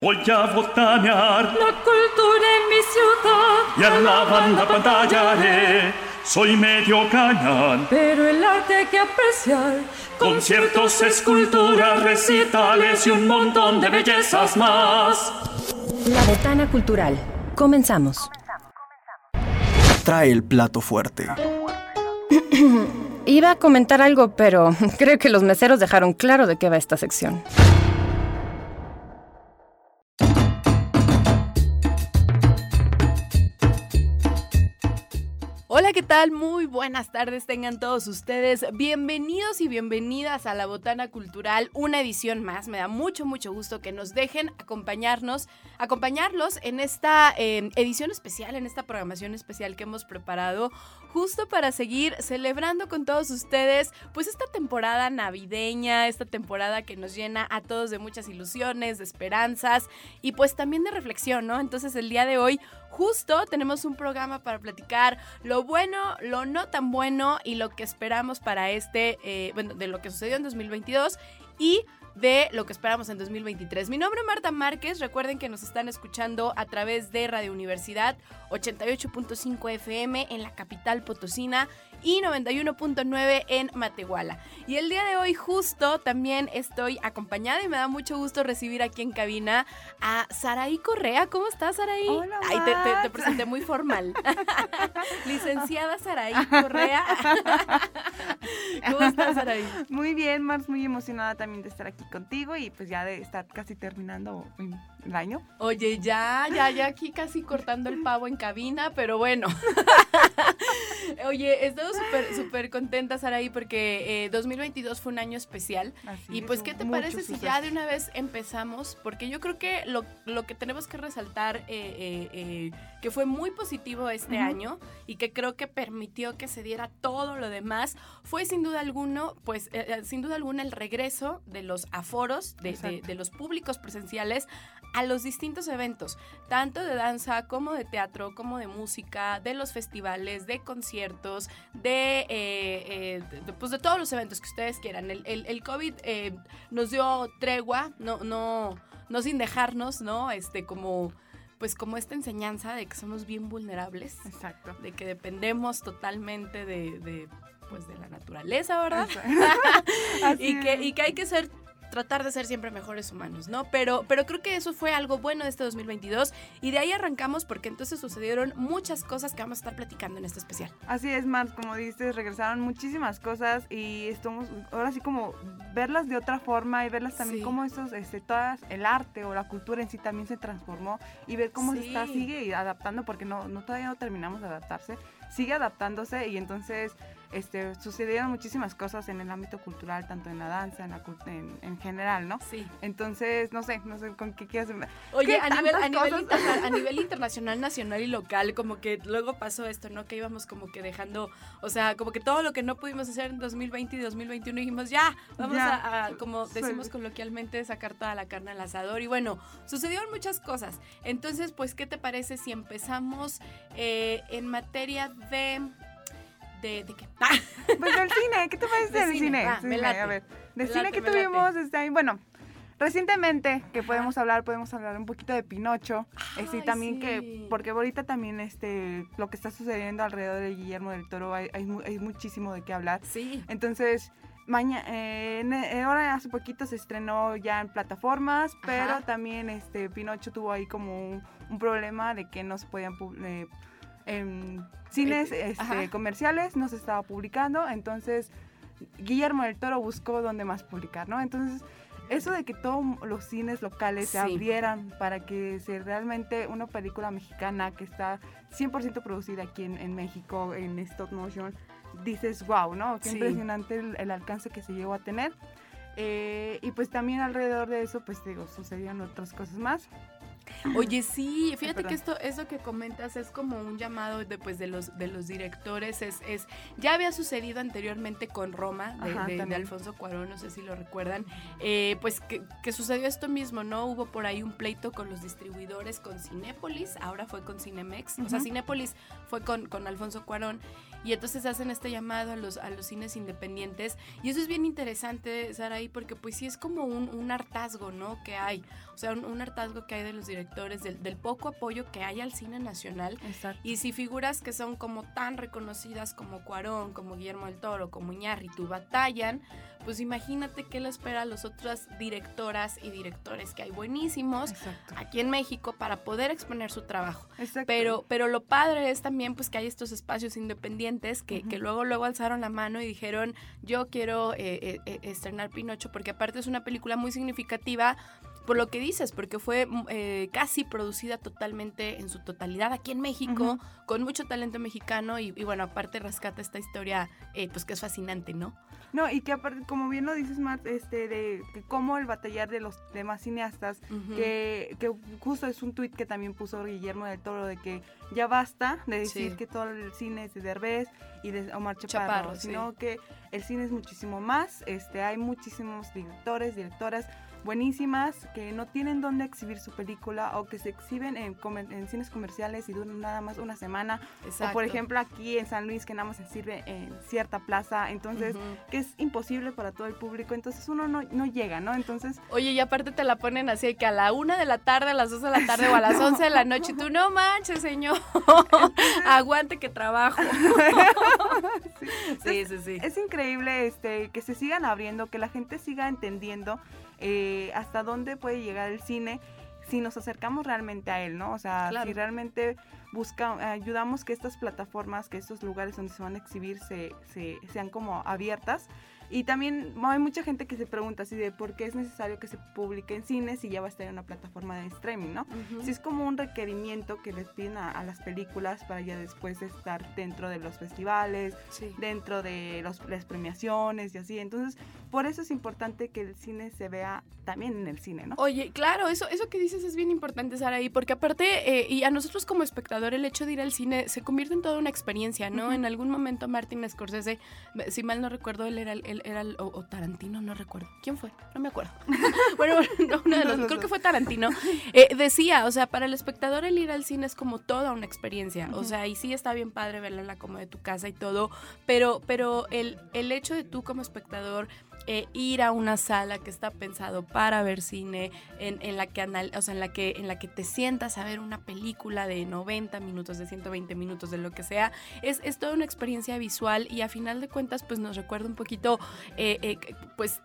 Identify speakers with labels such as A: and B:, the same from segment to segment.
A: Voy a botanear
B: la cultura en mi ciudad
A: y a la banda pantallaré. Soy medio cañón,
B: pero el arte hay que apreciar.
A: Conciertos, esculturas, recitales y un montón de bellezas más.
C: La Botana Cultural. Comenzamos.
D: Trae el plato fuerte.
C: Iba a comentar algo, pero creo que los meseros dejaron claro de qué va esta sección.
E: ¿Qué tal? Muy buenas tardes tengan todos ustedes. Bienvenidos y bienvenidas a la Botana Cultural, una edición más. Me da mucho, mucho gusto que nos dejen acompañarnos, acompañarlos en esta eh, edición especial, en esta programación especial que hemos preparado justo para seguir celebrando con todos ustedes, pues esta temporada navideña, esta temporada que nos llena a todos de muchas ilusiones, de esperanzas y pues también de reflexión, ¿no? Entonces el día de hoy justo tenemos un programa para platicar lo bueno, lo no tan bueno y lo que esperamos para este, eh, bueno, de lo que sucedió en 2022 y de lo que esperamos en 2023. Mi nombre es Marta Márquez. Recuerden que nos están escuchando a través de Radio Universidad 88.5 FM en la capital potosina y 91.9 en Matehuala. Y el día de hoy justo también estoy acompañada y me da mucho gusto recibir aquí en cabina a Saraí Correa. ¿Cómo estás, Saraí?
F: Hola,
E: Ay, te, te, te, presenté muy formal. Licenciada Saraí Correa. ¿Cómo estás, Saraí?
F: Muy bien, Mars, muy emocionada también de estar aquí contigo y pues ya de estar casi terminando el año.
E: Oye, ya, ya, ya aquí casi cortando el pavo en cabina, pero bueno. Oye, estoy súper, súper contenta, Saraí, porque eh, 2022 fue un año especial.
F: Así
E: y pues,
F: es,
E: ¿qué te parece si ya de una vez empezamos? Porque yo creo que lo, lo que tenemos que resaltar, eh, eh, eh, que fue muy positivo este
F: Ujú.
E: año y que creo que permitió que se diera todo lo demás, fue sin duda alguno, pues, sin duda alguna el regreso de los aforos, de, de- de los públicos presenciales a los distintos eventos, tanto de danza como de teatro, como de música, de los festivales, de conciertos, de, eh, eh, de- pues de todos los eventos que ustedes quieran. El, el- el COVID eh, nos dio tregua, no, no, no sin dejarnos, ¿no? Este, como, pues como esta enseñanza de que somos bien vulnerables,
F: Exacto.
E: de que dependemos totalmente de, de, pues de la naturaleza, ¿verdad? Y que, y que hay que ser tratar de ser siempre mejores humanos, ¿no? Pero, pero creo que eso fue algo bueno de este 2022 y de ahí arrancamos porque entonces sucedieron muchas cosas que vamos a estar platicando en este especial.
F: Así es, Mars, como dices, regresaron muchísimas cosas y estamos ahora sí como verlas de otra forma y verlas también
E: Sí.
F: como esos, este, todas, el arte o la cultura en sí también se transformó y ver cómo se está, sigue adaptando porque no, no todavía no terminamos de adaptarse, sigue adaptándose y entonces este, sucedieron muchísimas cosas en el ámbito cultural, tanto en la danza, en, la, en, en general, ¿no?
E: Sí.
F: Entonces, no sé, no sé con qué quieres...
E: Oye,
F: ¿Qué
E: a nivel, a, nivel a internacional, nacional y local, como que luego pasó esto, ¿no? Que íbamos como que dejando, o sea, como que todo lo que no pudimos hacer en 2020 y 2021 dijimos, ya, vamos
F: Ya.
E: a, a, como decimos coloquialmente, sacar toda la carne al asador. Y bueno, sucedieron muchas cosas. Entonces, pues, ¿qué te parece si empezamos eh, en materia de... ¿De, de qué? Ah,
F: Pues del cine, ¿qué te parece
E: De
F: del
E: cine,
F: cine?
E: me
F: Cine. A ver, del cine que tuvimos, ahí, bueno, recientemente que
E: Ajá.
F: podemos hablar, podemos hablar un poquito de Pinocho, este,
E: Ay,
F: también
E: sí.
F: que, porque ahorita también este, lo que está sucediendo alrededor de Guillermo del Toro, hay, hay, hay muchísimo de qué hablar.
E: sí.
F: Entonces, mañana, ahora hace poquito se estrenó ya en plataformas, pero
E: Ajá.
F: también este Pinocho tuvo ahí como un, un problema de que no se podían eh, en cines este, comerciales, no se estaba publicando, entonces Guillermo del Toro buscó dónde más publicar, ¿no? Entonces, eso de que todos los cines locales se abrieran para que se realmente una película mexicana que está 100% producida aquí en, en México, en stop motion, dices, wow, ¿no? Qué
E: Sí.
F: impresionante el, el alcance que se llegó a tener. Eh, y pues también alrededor de eso, pues digo, sucedieron otras cosas más.
E: Oye, sí, fíjate que esto, eso que comentas es como un llamado de, pues, de los de los directores. Es, es, ya había sucedido anteriormente con Roma, de,
F: Ajá,
E: de- de
F: también.
E: Alfonso Cuarón, no sé si lo recuerdan. Eh, pues que, que sucedió esto mismo, ¿no? Hubo por ahí un pleito con los distribuidores, con Cinépolis, ahora fue con Cinemex. O sea. Cinépolis fue con, con Alfonso Cuarón. Y entonces hacen este llamado a los, a los cines independientes. Y eso es bien interesante, Saraí, porque pues sí es como un, un hartazgo, ¿no? Que hay. O sea, un, un hartazgo que hay de los directores, del, del poco apoyo que hay al cine nacional.
F: Exacto.
E: Y si figuras que son como tan reconocidas como Cuarón, como Guillermo del Toro, como Iñárritu batallan, pues imagínate qué le espera a las otras directoras y directores que hay buenísimos
F: Exacto.
E: aquí en México para poder exponer su trabajo.
F: Exacto.
E: Pero, pero lo padre es también pues que hay estos espacios independientes que, que luego luego alzaron la mano y dijeron yo quiero eh, eh, eh, estrenar Pinocho porque aparte es una película muy significativa por lo que dices, porque fue mm, eh, casi producida totalmente en su totalidad aquí en México, con mucho talento mexicano y, y bueno, aparte rescata esta historia eh, pues que es fascinante, ¿no?
F: No, y que aparte, como bien lo dices, Mart, este, de que cómo el batallar de los demás cineastas, que, que justo es un tuit que también puso Guillermo del Toro, de que ya basta de decir
E: Sí.
F: que todo el cine es de Derbez y de Omar Chaparro,
E: Chaparro, sí.
F: sino que el cine es muchísimo más, este, hay muchísimos directores, directoras buenísimas que no tienen dónde exhibir su película o que se exhiben en, en cines comerciales y duran nada más una semana o por
E: Exacto.
F: ejemplo aquí en San Luis que nada más se sirve en cierta plaza entonces que es imposible para todo el público, entonces uno no, no llega, ¿no? Entonces,
E: Oye, y aparte te la ponen así que a la una de la tarde, a las dos de la tarde o a las once de la noche. Tú, no manches, señor. Aguante que trabajo. sí, sí, sí.
F: es increíble este, que se sigan abriendo, que la gente siga entendiendo eh, hasta dónde puede llegar el cine si nos acercamos realmente a él, ¿no? O sea,
E: Claro.
F: si realmente busca, ayudamos que estas plataformas, que estos lugares donde se van a exhibir se, se- sean como abiertas. Y también hay mucha gente que se pregunta así de por qué es necesario que se publique en cine si ya va a estar en una plataforma de streaming, ¿no?
E: Ujú.
F: Sí, es como un requerimiento que les piden a, a las películas para ya después estar dentro de los festivales,
E: Sí.
F: dentro de los, las premiaciones y así. Entonces, por eso es importante que el cine se vea también en el cine, ¿no?
E: Oye, claro, eso, eso que dices es bien importante, Saraí, porque aparte, eh, y a nosotros como espectador, el hecho de ir al cine se convierte en toda una experiencia, ¿no?
F: Ujú.
E: En algún momento Martin Scorsese, si mal no recuerdo, él era, el- él era el- o, o Tarantino, no recuerdo. ¿Quién fue? No me acuerdo. bueno, no, uno de los, creo que fue Tarantino. Eh, decía, o sea, para el espectador el ir al cine es como toda una experiencia. O sea, y sí está bien padre verla en la como de tu casa y todo, pero, pero el, el hecho de tú como espectador eh, ir a una sala que está pensado para ver cine, en, en la que anal- o sea, en la que en la que te sientas a ver una película de 90 minutos, de 120 minutos, de lo que sea, es, es toda una experiencia visual y a final de cuentas pues nos recuerda un poquito eh, eh, pues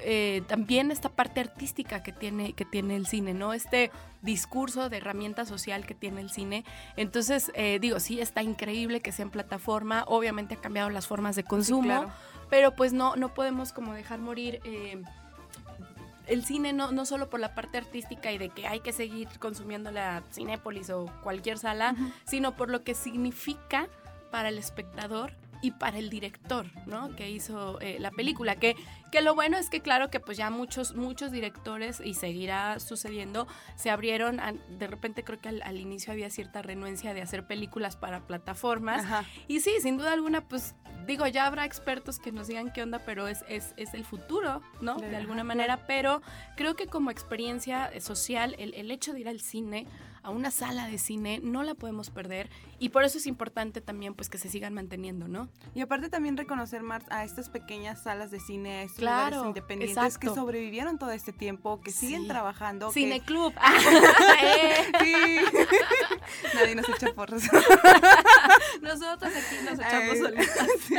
E: eh, también esta parte artística que tiene, que tiene el cine, ¿no? Este discurso de herramienta social que tiene el cine. Entonces, eh, digo, sí, está increíble que sea en plataforma, obviamente ha cambiado las formas de consumo,
F: claro.
E: Pero pues no, no podemos como dejar morir. eh, el cine no, no solo por la parte artística y de que hay que seguir consumiendo la Cinépolis o cualquier sala, sino por lo que significa para el espectador y para el director, ¿no? Que hizo eh, la película. Que, que lo bueno es que claro que pues ya muchos, muchos directores, y seguirá sucediendo, se abrieron, a- de repente creo que al, al inicio había cierta renuencia de hacer películas para plataformas.
F: Ajá.
E: Y sí, sin duda alguna, pues digo, ya habrá expertos que nos digan qué onda, pero es, es, es el futuro, ¿no? De alguna manera, pero creo que como experiencia social, el, el hecho de ir al cine, a una sala de cine, no la podemos perder y por eso es importante también pues que se sigan manteniendo, ¿no?
F: Y aparte también reconocer más a estas pequeñas salas de cine, a estos
E: Claro,
F: lugares independientes
E: exacto.
F: que sobrevivieron todo este tiempo, que siguen
E: Sí.
F: trabajando. que-
E: Cineclub. Eh,
F: Sí. Nadie nos echa porros.
E: Nosotros aquí nos echamos solitas.
F: sí.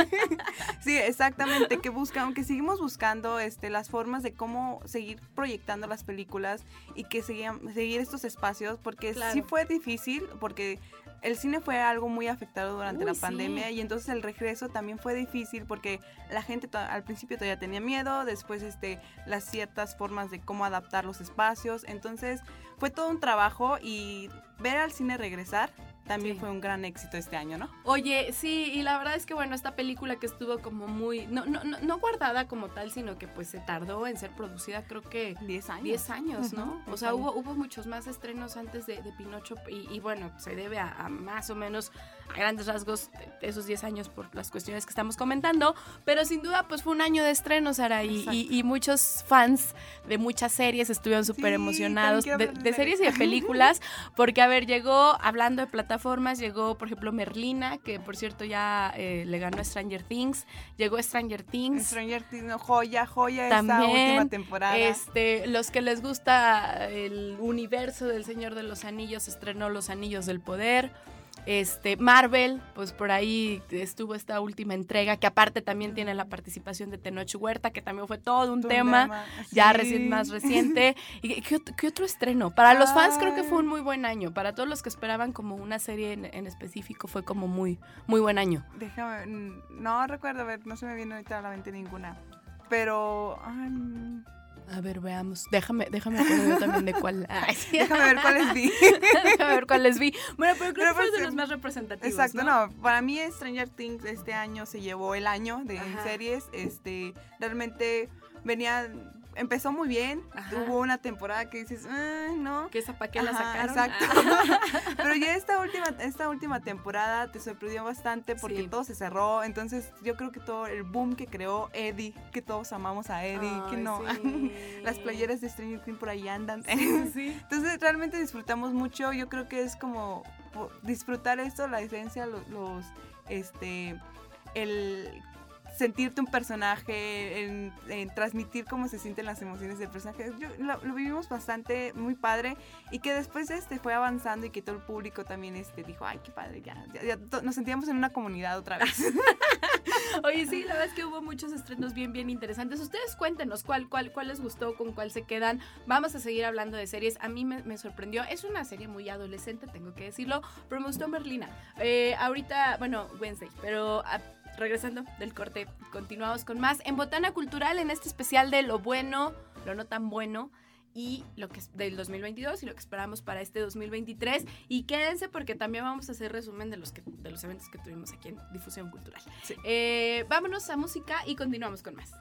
F: Sí, exactamente, que buscan, que seguimos buscando este, las formas de cómo seguir proyectando las películas y que seguían- seguir estos espacios, porque
E: Claro.
F: sí fue difícil, porque el cine fue algo muy afectado durante
E: Uy,
F: la
E: sí.
F: pandemia y entonces el regreso también fue difícil porque la gente al principio todavía tenía miedo, después este, las ciertas formas de cómo adaptar los espacios, entonces fue todo un trabajo y ver al cine regresar también
E: Sí.
F: fue un gran éxito este año, ¿no?
E: Oye, sí, y la verdad es que bueno, esta película que estuvo como muy, no, no, no, no guardada como tal, sino que pues se tardó en ser producida, creo que
F: 10 años.
E: 10 años, ¿no?
F: Ujú,
E: O
F: 10
E: sea,
F: años.
E: hubo, hubo muchos más estrenos antes de, de Pinocho y, y, bueno, se debe a, a más o menos a grandes rasgos de esos 10 años por las cuestiones que estamos comentando, pero sin duda pues fue un año de estrenos, Sara, y, y- y muchos fans de muchas series estuvieron súper emocionados,
F: también quiero
E: de,
F: de
E: de series y de películas, porque a ver, llegó, hablando de plataformas, llegó por ejemplo Merlina, que por cierto ya eh, le ganó a Stranger Things, llegó Stranger Things.
F: Stranger Things, no, joya, joya esta
E: También,
F: última temporada.
E: Este, los que les gusta el universo del Señor de los Anillos, estrenó Los Anillos del Poder. Este, Marvel, pues por ahí estuvo esta última entrega, que aparte también tiene la participación de Tenoch Huerta, que también fue todo un tema, ya
F: sí.
E: recién, más reciente. ¿Y qué, ot- qué otro estreno? Para los fans creo que fue un muy buen año. Para todos los que esperaban como una serie en, en específico, fue como muy, muy buen año.
F: Déjame, no recuerdo, a ver, no se me viene ahorita a la mente ninguna. Pero,
E: A ver, veamos. Déjame, déjame yo también de cuál. Ay, sí.
F: déjame ver cuáles vi.
E: Déjame ver cuáles vi. Bueno, pero creo
F: Pero
E: que fue
F: pues,
E: de los
F: em,
E: más representativos.
F: Exacto,
E: ¿no?
F: no, para mí Stranger Things este año se llevó el año de
E: Ajá.
F: series, este, realmente venía, empezó muy bien,
E: Ajá.
F: hubo una temporada que dices, "Ay, no,
E: ¿Que esa para qué la sacaron?
F: Exacto.
E: Ah.
F: Pero ya esta última, esta última temporada te sorprendió bastante porque
E: Sí.
F: todo se cerró. Entonces yo creo que todo el boom que creó Eddie, que todos amamos a Eddie, que no.
E: sí.
F: Las playeras de Stranger Things por ahí andan.
E: Sí.
F: Entonces realmente disfrutamos mucho. Yo creo que es como disfrutar esto, la diferencia, los, los, este, el sentirte un personaje, en, transmitir cómo se sienten las emociones del personaje. Yo, lo, vivimos bastante, muy padre, y que después este fue avanzando y que todo el público también este, dijo, ay, qué padre, ya, ya- ya nos sentíamos en una comunidad otra vez.
E: Oye, sí, la verdad es que hubo muchos estrenos bien, bien interesantes. Ustedes cuéntenos cuál, cuál, cuál les gustó, con cuál se quedan. Vamos a seguir hablando de series. A mí me, sorprendió. Es una serie muy adolescente, tengo que decirlo, pero me gustó Merlina. Eh, ahorita, bueno, Wednesday, pero ah, regresando del corte, continuamos con más en Botana Cultural, en este especial de lo bueno, lo no tan bueno. Y lo que es del 2022 y lo que esperamos para este 2023. Y quédense porque también vamos a hacer resumen de los, que, de los eventos que tuvimos aquí en Difusión Cultural.
F: Sí.
E: Eh, vámonos a música y continuamos con más.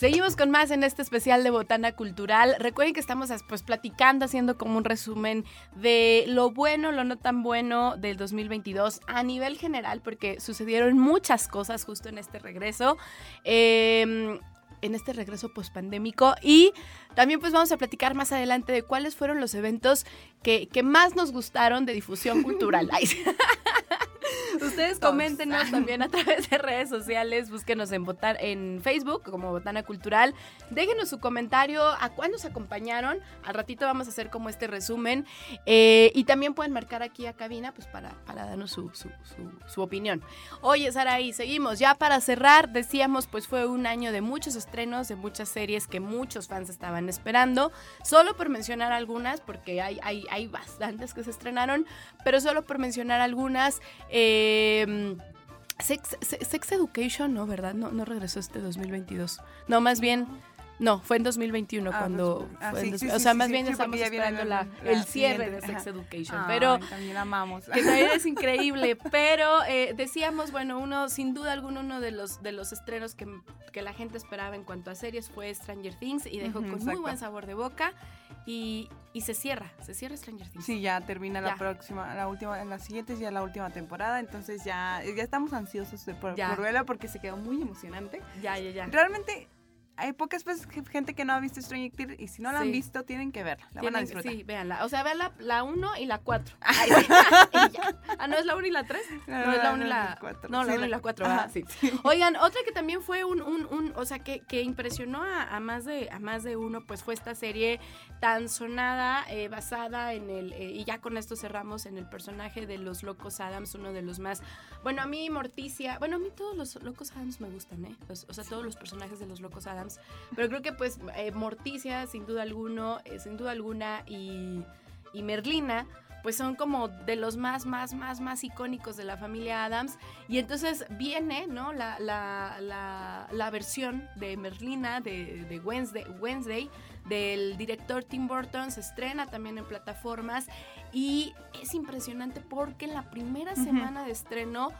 E: Seguimos con más en este especial de Botana Cultural. Recuerden que estamos pues platicando, haciendo como un resumen de lo bueno, lo no tan bueno del 2022 a nivel general, porque sucedieron muchas cosas justo en este regreso. Eh, en este regreso pospandémico y también pues vamos a platicar más adelante de cuáles fueron los eventos que, que más nos gustaron de difusión cultural. Ustedes coméntenos también a través de redes sociales, búsquenos en, Botan en Facebook como Botana Cultural, déjenos su comentario a cuándo nos acompañaron, al ratito vamos a hacer como este resumen. Eh, y también pueden marcar aquí a cabina pues para, para darnos su, su, su, su opinión. Oye Saraí, seguimos, ya para cerrar decíamos pues fue un año de muchos estrenos, de muchas series que muchos fans estaban esperando, solo por mencionar algunas, porque hay, hay, hay bastantes que se estrenaron, pero solo por mencionar algunas. Eh, Sex, Sex, Education, no, ¿verdad? No, no regresó este 2022. No, más bien, no, fue en 2021
F: Ah,
E: cuando...
F: ah,
E: fue en
F: sí,
E: dos-
F: sí,
E: o
F: sí,
E: sea,
F: sí,
E: más
F: sí,
E: bien
F: sí,
E: estamos esperando la,
F: la-
E: el
F: la
E: cierre de Sex
F: ajá.
E: Education.
F: Ay,
E: pero
F: también amamos.
E: que también es increíble, pero eh, decíamos, bueno, uno, sin duda alguno, uno de los, de los estrenos que, que la gente esperaba en cuanto a series fue Stranger Things y dejó
F: Ujú,
E: con muy
F: exacto.
E: buen sabor de boca y, y se cierra, se cierra Stranger Things.
F: Sí, ya termina
E: Ya.
F: la próxima, la última, en las siguientes ya la última temporada, entonces ya, ya estamos ansiosos de por, por verla porque se quedó muy emocionante.
E: Ya, ya, ya.
F: Realmente hay pocas veces que- gente que no ha visto Stranger Things y si no la
E: Sí.
F: han visto tienen que verla, la van a disfrutar.
E: Sí, véanla. O sea, vean la 1 y la 4. Ah, ¿no es la 1 y la 3? No, es la 1 y la...
F: cuatro.
E: No, la
F: Sí,
E: 1 y
F: la-
E: la 4,
F: ajá,
E: sí. Oigan, otra que también fue un, un, un- o sea, que, que impresionó a, a más de, a más de uno, pues fue esta serie tan sonada, eh, basada en el, eh, y ya con esto cerramos, en el personaje de los Locos Adams, uno de los más, bueno, a mí Morticia, bueno, a mí todos los Locos Adams me gustan, ¿eh? Los- o sea, todos los personajes de los Locos Adams, pero creo que pues eh, Morticia, sin duda alguno, eh, sin duda alguna, y, y Merlina, pues son como de los más, más, más, más icónicos de la familia Adams. Y entonces viene, ¿no? La, la, la, la versión de Merlina, de, de Wednesday, Wednesday, del director Tim Burton, se estrena también en plataformas. Y es impresionante porque en la primera semana de estreno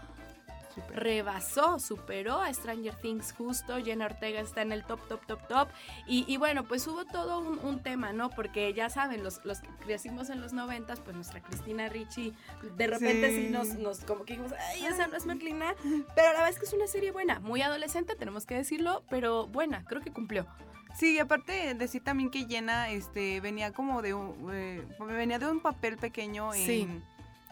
E: rebasó, superó a Stranger Things justo, Jenna Ortega está en el top, top, top, top, y, y bueno, pues hubo todo un, un tema, ¿no? Porque ya saben, los, los que crecimos en los noventas, pues nuestra Cristina Ricci, de repente sí,
F: Sí.
E: nos, nos como que dijimos, ay, esa no es Merlina, pero la verdad es que es una serie buena, muy adolescente, tenemos que decirlo, pero buena, creo que cumplió.
F: Sí, y aparte decir también que Jenna este, venía como de un, eh, venía de un papel pequeño en,
E: Sí.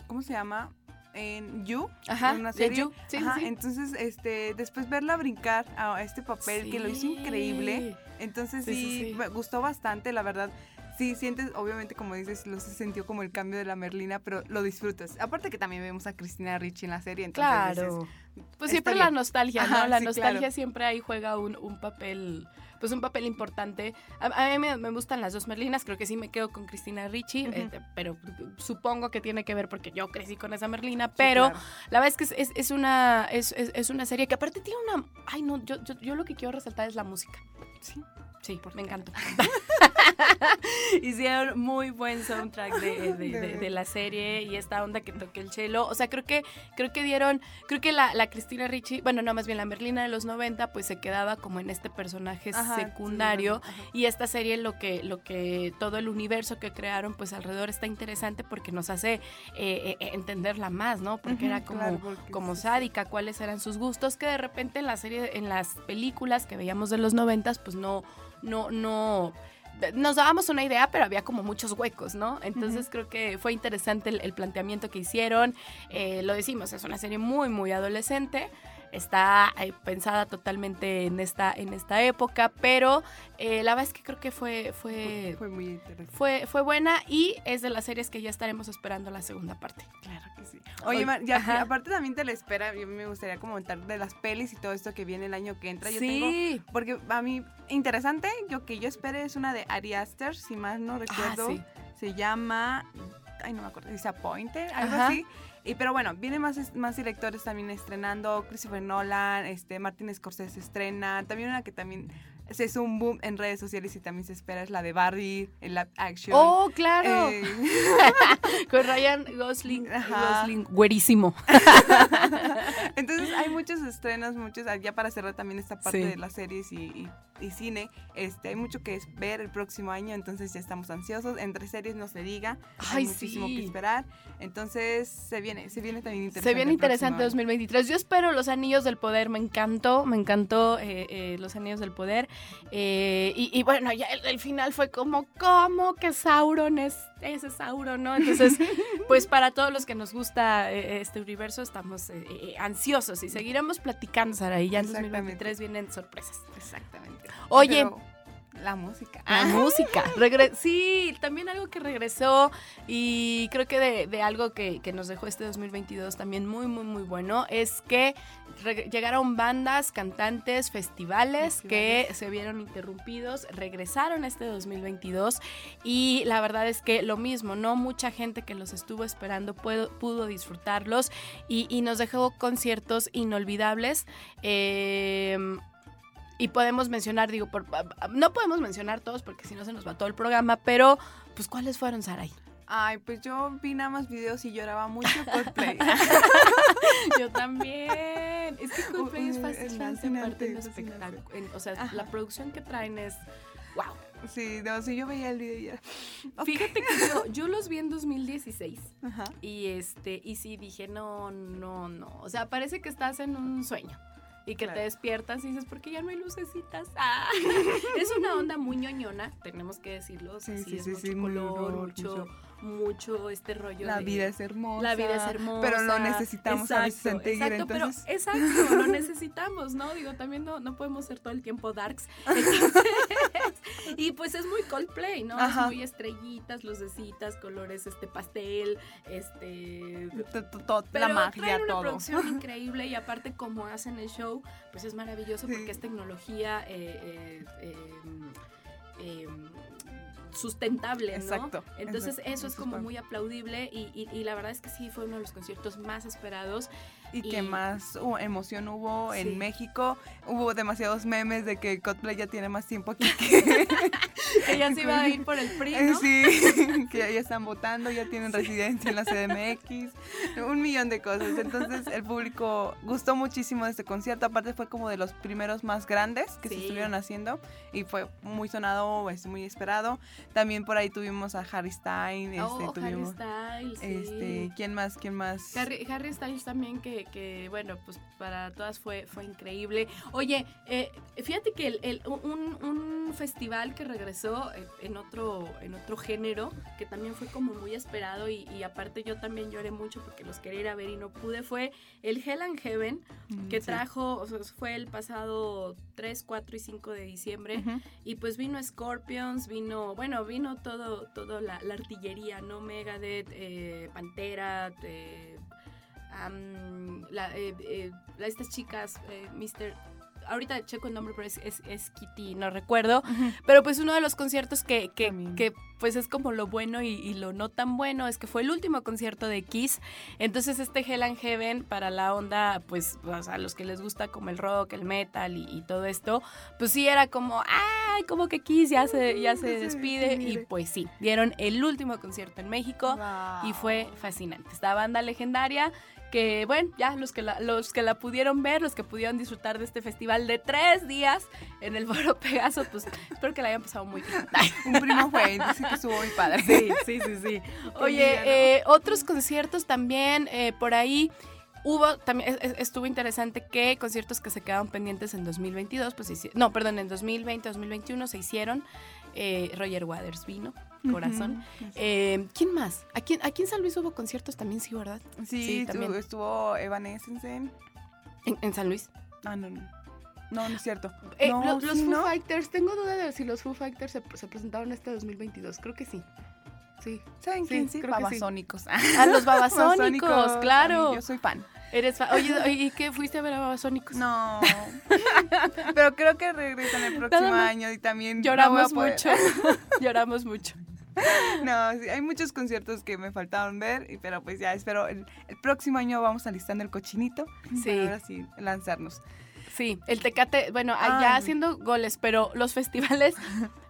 F: ¿cómo se llama? En You,
E: Ajá,
F: en una serie.
E: You, sí, sí,
F: Ajá,
E: sí.
F: entonces, este, después verla brincar a este papel que lo hizo increíble, entonces
E: Sí,
F: me gustó bastante, la verdad. Sí, sientes, obviamente, como dices, lo se sintió como el cambio de la Merlina, pero lo disfrutas. Aparte que también vemos a Cristina Ricci en la serie, entonces
E: Claro.
F: dices,
E: Pues siempre
F: bien.
E: la nostalgia, ¿no?
F: Ajá,
E: La nostalgia
F: claro.
E: siempre ahí juega un, un papel, pues un papel importante. A, a mí me, me gustan las dos Merlinas, creo que sí me quedo con Cristina Ricci, eh, pero supongo que tiene que ver porque yo crecí con esa Merlina, pero
F: claro.
E: la verdad es que es, es- es una, es, es- una serie que aparte tiene una, ay no, yo, yo, yo lo que quiero resaltar es la música.
F: Sí.
E: Sí,
F: ¿Por
E: me encantó. Hicieron muy buen soundtrack de, de- de- de la serie y esta onda que toque el chelo. O sea, creo que, creo que dieron, creo que la, la Cristina Ricci, bueno, no, más bien la Merlina de los 90, pues se quedaba como en este personaje
F: Ajá, sí,
E: secundario.
F: ajá.
E: Y esta serie lo que, lo que, todo el universo que crearon, pues alrededor está interesante porque nos hace eh, eh, entenderla más, ¿no? Porque era como,
F: claro,
E: como
F: sí.
E: sádica, cuáles eran sus gustos, que de repente en la serie, en las películas que veíamos de los noventas, pues no, no, no. Nos dábamos una idea, pero había como muchos huecos, ¿no? Entonces creo que fue interesante el, el planteamiento que hicieron. Eh, lo decimos, es una serie muy, muy adolescente. Está eh, pensada totalmente en esta, en esta época, pero eh, la verdad es que creo que fue, fue,
F: Fue muy interesante.
E: fue, fue buena y es de las series que ya estaremos esperando la segunda parte.
F: Claro que sí. Oye,
E: Oye,
F: Mar, ya, aparte también te la espera, yo me gustaría comentar de las pelis y todo esto que viene el año que entra. Yo tengo,
E: sí.
F: porque a mí, interesante, yo que yo espere es una de Ari Aster, si más no recuerdo.
E: Ah, sí.
F: Se llama, ay, no me acuerdo, Disappointed, algo
E: Ajá.
F: así. Y pero bueno, vienen más, más directores también estrenando, Christopher Nolan, este Martin Scorsese estrena, también una que también se es un boom en redes sociales y también se espera es la de Barbie, el live action.
E: Oh, claro.
F: Eh,
E: Con Ryan Gosling,
F: Ajá.
E: Gosling güerísimo.
F: Entonces hay muchos estrenos, muchos, ah, ya para cerrar también esta parte
E: Sí.
F: de las series y, y- y cine, este, hay mucho que ver el próximo año, entonces ya estamos ansiosos, entre series no se diga, hay
E: Ay,
F: muchísimo
E: sí.
F: que esperar, entonces se viene, se viene también interesante.
E: Se viene interesante
F: año.
E: 2023. Yo espero Los Anillos del Poder. Me encantó, me encantó eh, eh, Los Anillos del Poder. Eh, y, y bueno, ya el, el final fue como, ¿cómo que Sauron es ese Sauron, no? Entonces, pues para todos los que nos gusta eh, este universo, estamos eh, eh, ansiosos y seguiremos platicando, Sara. Y ya en
F: Exactamente.
E: 2023 vienen sorpresas.
F: Exactamente.
E: Oye.
F: Pero la música.
E: La música. Regre- sí, también algo que regresó y creo que de, de algo que, que nos dejó este 2022 también muy, muy, muy bueno es que llegaron bandas, cantantes, festivales, que se vieron interrumpidos, regresaron este 2022 y la verdad es que lo mismo, no mucha gente que los estuvo esperando pudo, pudo disfrutarlos y, y nos dejó conciertos inolvidables. Eh, y podemos mencionar, digo, por, no podemos mencionar todos porque si no se nos va todo el programa, pero pues ¿cuáles fueron, Saray?
F: Ay, pues yo vi nada más videos y lloraba mucho por Play.
E: Yo también. Es que Coldplay es
F: Uy, es
E: fascinante,
F: fascinante,
E: aparte de
F: fascinante.
E: espectáculo. O sea,
F: Ajá.
E: la producción que traen es wow.
F: sí, no, sí, yo veía el video y era...
E: Fíjate que yo, yo los vi en 2016
F: Ajá.
E: y este y sí dije, no, no, no. O sea, parece que estás en un sueño. Y que
F: Claro.
E: te despiertas y dices, ¿por qué ya no hay lucecitas? Ah. es una onda muy ñoñona, tenemos que decirlo. O sea,
F: Sí,
E: sí,
F: sí,
E: es mucho color, mucho, mucho este rollo
F: La
E: de-
F: vida es hermosa.
E: La vida es hermosa.
F: Pero lo necesitamos a veces sentir,
E: exacto,
F: entonces...
E: pero exacto, lo necesitamos, ¿no? Digo, también no, no podemos ser todo el tiempo darks. Entonces, y pues es muy Coldplay, ¿no?
F: Ajá.
E: Es muy estrellitas, lucecitas, colores este pastel, este pero
F: la magia,
E: traen una
F: todo.
E: producción increíble y aparte como hacen el show, pues es maravilloso
F: Sí.
E: porque es tecnología eh, eh, eh, eh, sustentable, ¿no?
F: Exacto,
E: Entonces
F: exacto,
E: eso es como muy aplaudible y, y- y la verdad es que sí fue uno de los conciertos más esperados.
F: Y que más uh, emoción hubo
E: Sí.
F: en México. Hubo demasiados memes de que Coldplay ya tiene más tiempo aquí que...
E: Que ya se iba a ir por el PRI,
F: Eh,
E: ¿no?
F: Sí, que ya están votando, ya tienen residencia en la CDMX, un millón de cosas. Entonces el público gustó muchísimo de este concierto, aparte fue como de los primeros más grandes que se
E: Sí.
F: estuvieron haciendo y fue muy sonado, es muy esperado. También por ahí tuvimos a Harry Styles, este,
E: Oh, Harry
F: tuvimos,
E: Styles, sí.
F: este, ¿quién más? ¿Quién más?
E: Harry, Harry Styles también, que, que, bueno, pues para todas fue, fue increíble. Oye, eh, fíjate que el, el- un, un festival que regresó eh, en otro, en otro género, que también fue como muy esperado y, y aparte yo también lloré mucho porque los quería ir a ver y no pude, fue el Hell and Heaven,
F: Mm,
E: que
F: sí.
E: trajo, o sea, fue el pasado 3, 4 y 5 de diciembre.
F: Ujú.
E: Y pues vino Scorpions, vino, bueno, vino todo, todo la, la artillería, ¿no? Megadeth, eh, Pantera, eh, la, eh, estas chicas, Mr. Ahorita checo el nombre, pero es, es, es Kitty, no recuerdo. Pero pues uno de los conciertos que, que,
F: También.
E: que, pues es como lo bueno y, y lo no tan bueno es que fue el último concierto de Kiss. Entonces este Hell and Heaven para la onda, pues o sea, a los que les gusta como el rock, el metal y, y todo esto, pues sí era como, ay, como que Kiss ya se, ya se despide. Y pues sí, dieron el último concierto en México y fue fascinante. Esta banda legendaria que, bueno, ya los que, la, los que la pudieron ver, los que pudieron disfrutar de este festival de tres días en el Foro Pegaso, pues espero que la hayan pasado muy bien.
F: Un primo fue, entonces sí que estuvo muy padre.
E: Sí, sí, sí, sí. Oye, eh, otros conciertos también eh, por ahí. Hubo, también es- es- estuvo interesante que conciertos que se quedaron pendientes en 2022, pues no, perdón, en 2020, 2021 se hicieron. Eh, Roger Waters vino, corazón. Eh, ¿Quién más? Aquí, en- aquí en San Luis hubo conciertos también, sí, ¿verdad?
F: Sí,
E: también.
F: estuvo Evanescence en...
E: En, San Luis.
F: Ah, no, no. No, no es cierto.
E: Eh,
F: no,
E: los Foo
F: ¿no?
E: Fighters, tengo duda de si los Foo Fighters se, se presentaron este 2022, creo que sí. Sí.
F: ¿Saben
E: Sí,
F: quién sí?
E: creo que sí.
F: Babasónicos.
E: A los babasónicos, claro.
F: Yo soy fan.
E: Eres fa- Oye, ¿y qué fuiste a ver a babasónicos?
F: No. Pero creo que regresan el próximo
E: Nada
F: año y también
E: Lloramos mucho. Lloramos mucho.
F: no, sí, hay muchos conciertos que me faltaron ver, y- pero pues ya espero el, el próximo año vamos alistando el cochinito
E: Sí.
F: para ahora sí lanzarnos.
E: Sí, el Tecate, bueno,
F: Ay.
E: allá haciendo goles, pero los festivales,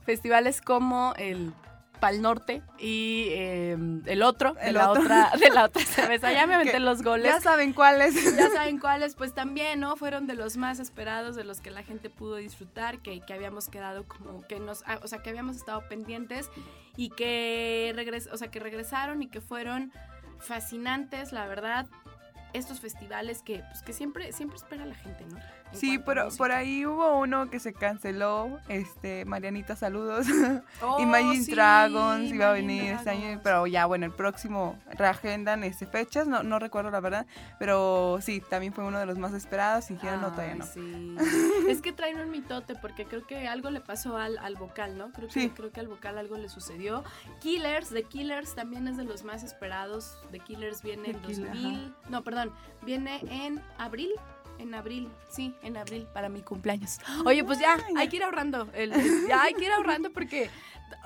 E: festivales como el Pal Norte y eh, el otro, de
F: El
E: la
F: otro.
E: otra, de la otra cerveza. Ya me aventé los goles.
F: Ya saben cuáles.
E: Ya saben cuáles, pues también, ¿no? Fueron de los más esperados, de los que la gente pudo disfrutar, que, que habíamos quedado como que nos, ah, o sea, que habíamos estado pendientes y que regres, o sea, que regresaron y que fueron fascinantes, la verdad. Estos festivales que, pues, que siempre, siempre espera la gente, ¿no?
F: Sí, pero
E: música.
F: por ahí hubo uno que se canceló, este, Marianita, saludos.
E: Oh,
F: Imagine
E: sí,
F: Dragons iba a venir este año, pero ya bueno, el próximo reagendan este, fechas, no, no recuerdo la verdad, pero sí, también fue uno de los más esperados y dijeron no, todavía no.
E: sí. es que traen un mitote porque creo que algo le pasó al, al vocal, ¿no? Creo que,
F: Sí.
E: creo que al vocal algo le sucedió. Killers, The Killers también es de los más esperados. The Killers viene en
F: The Killer,
E: 2000. No, perdón, viene en abril. En abril, sí, en abril, para mi cumpleaños. Oye, pues ya,
F: Ay,
E: hay que ir ahorrando. el- el- ya hay que ir ahorrando porque,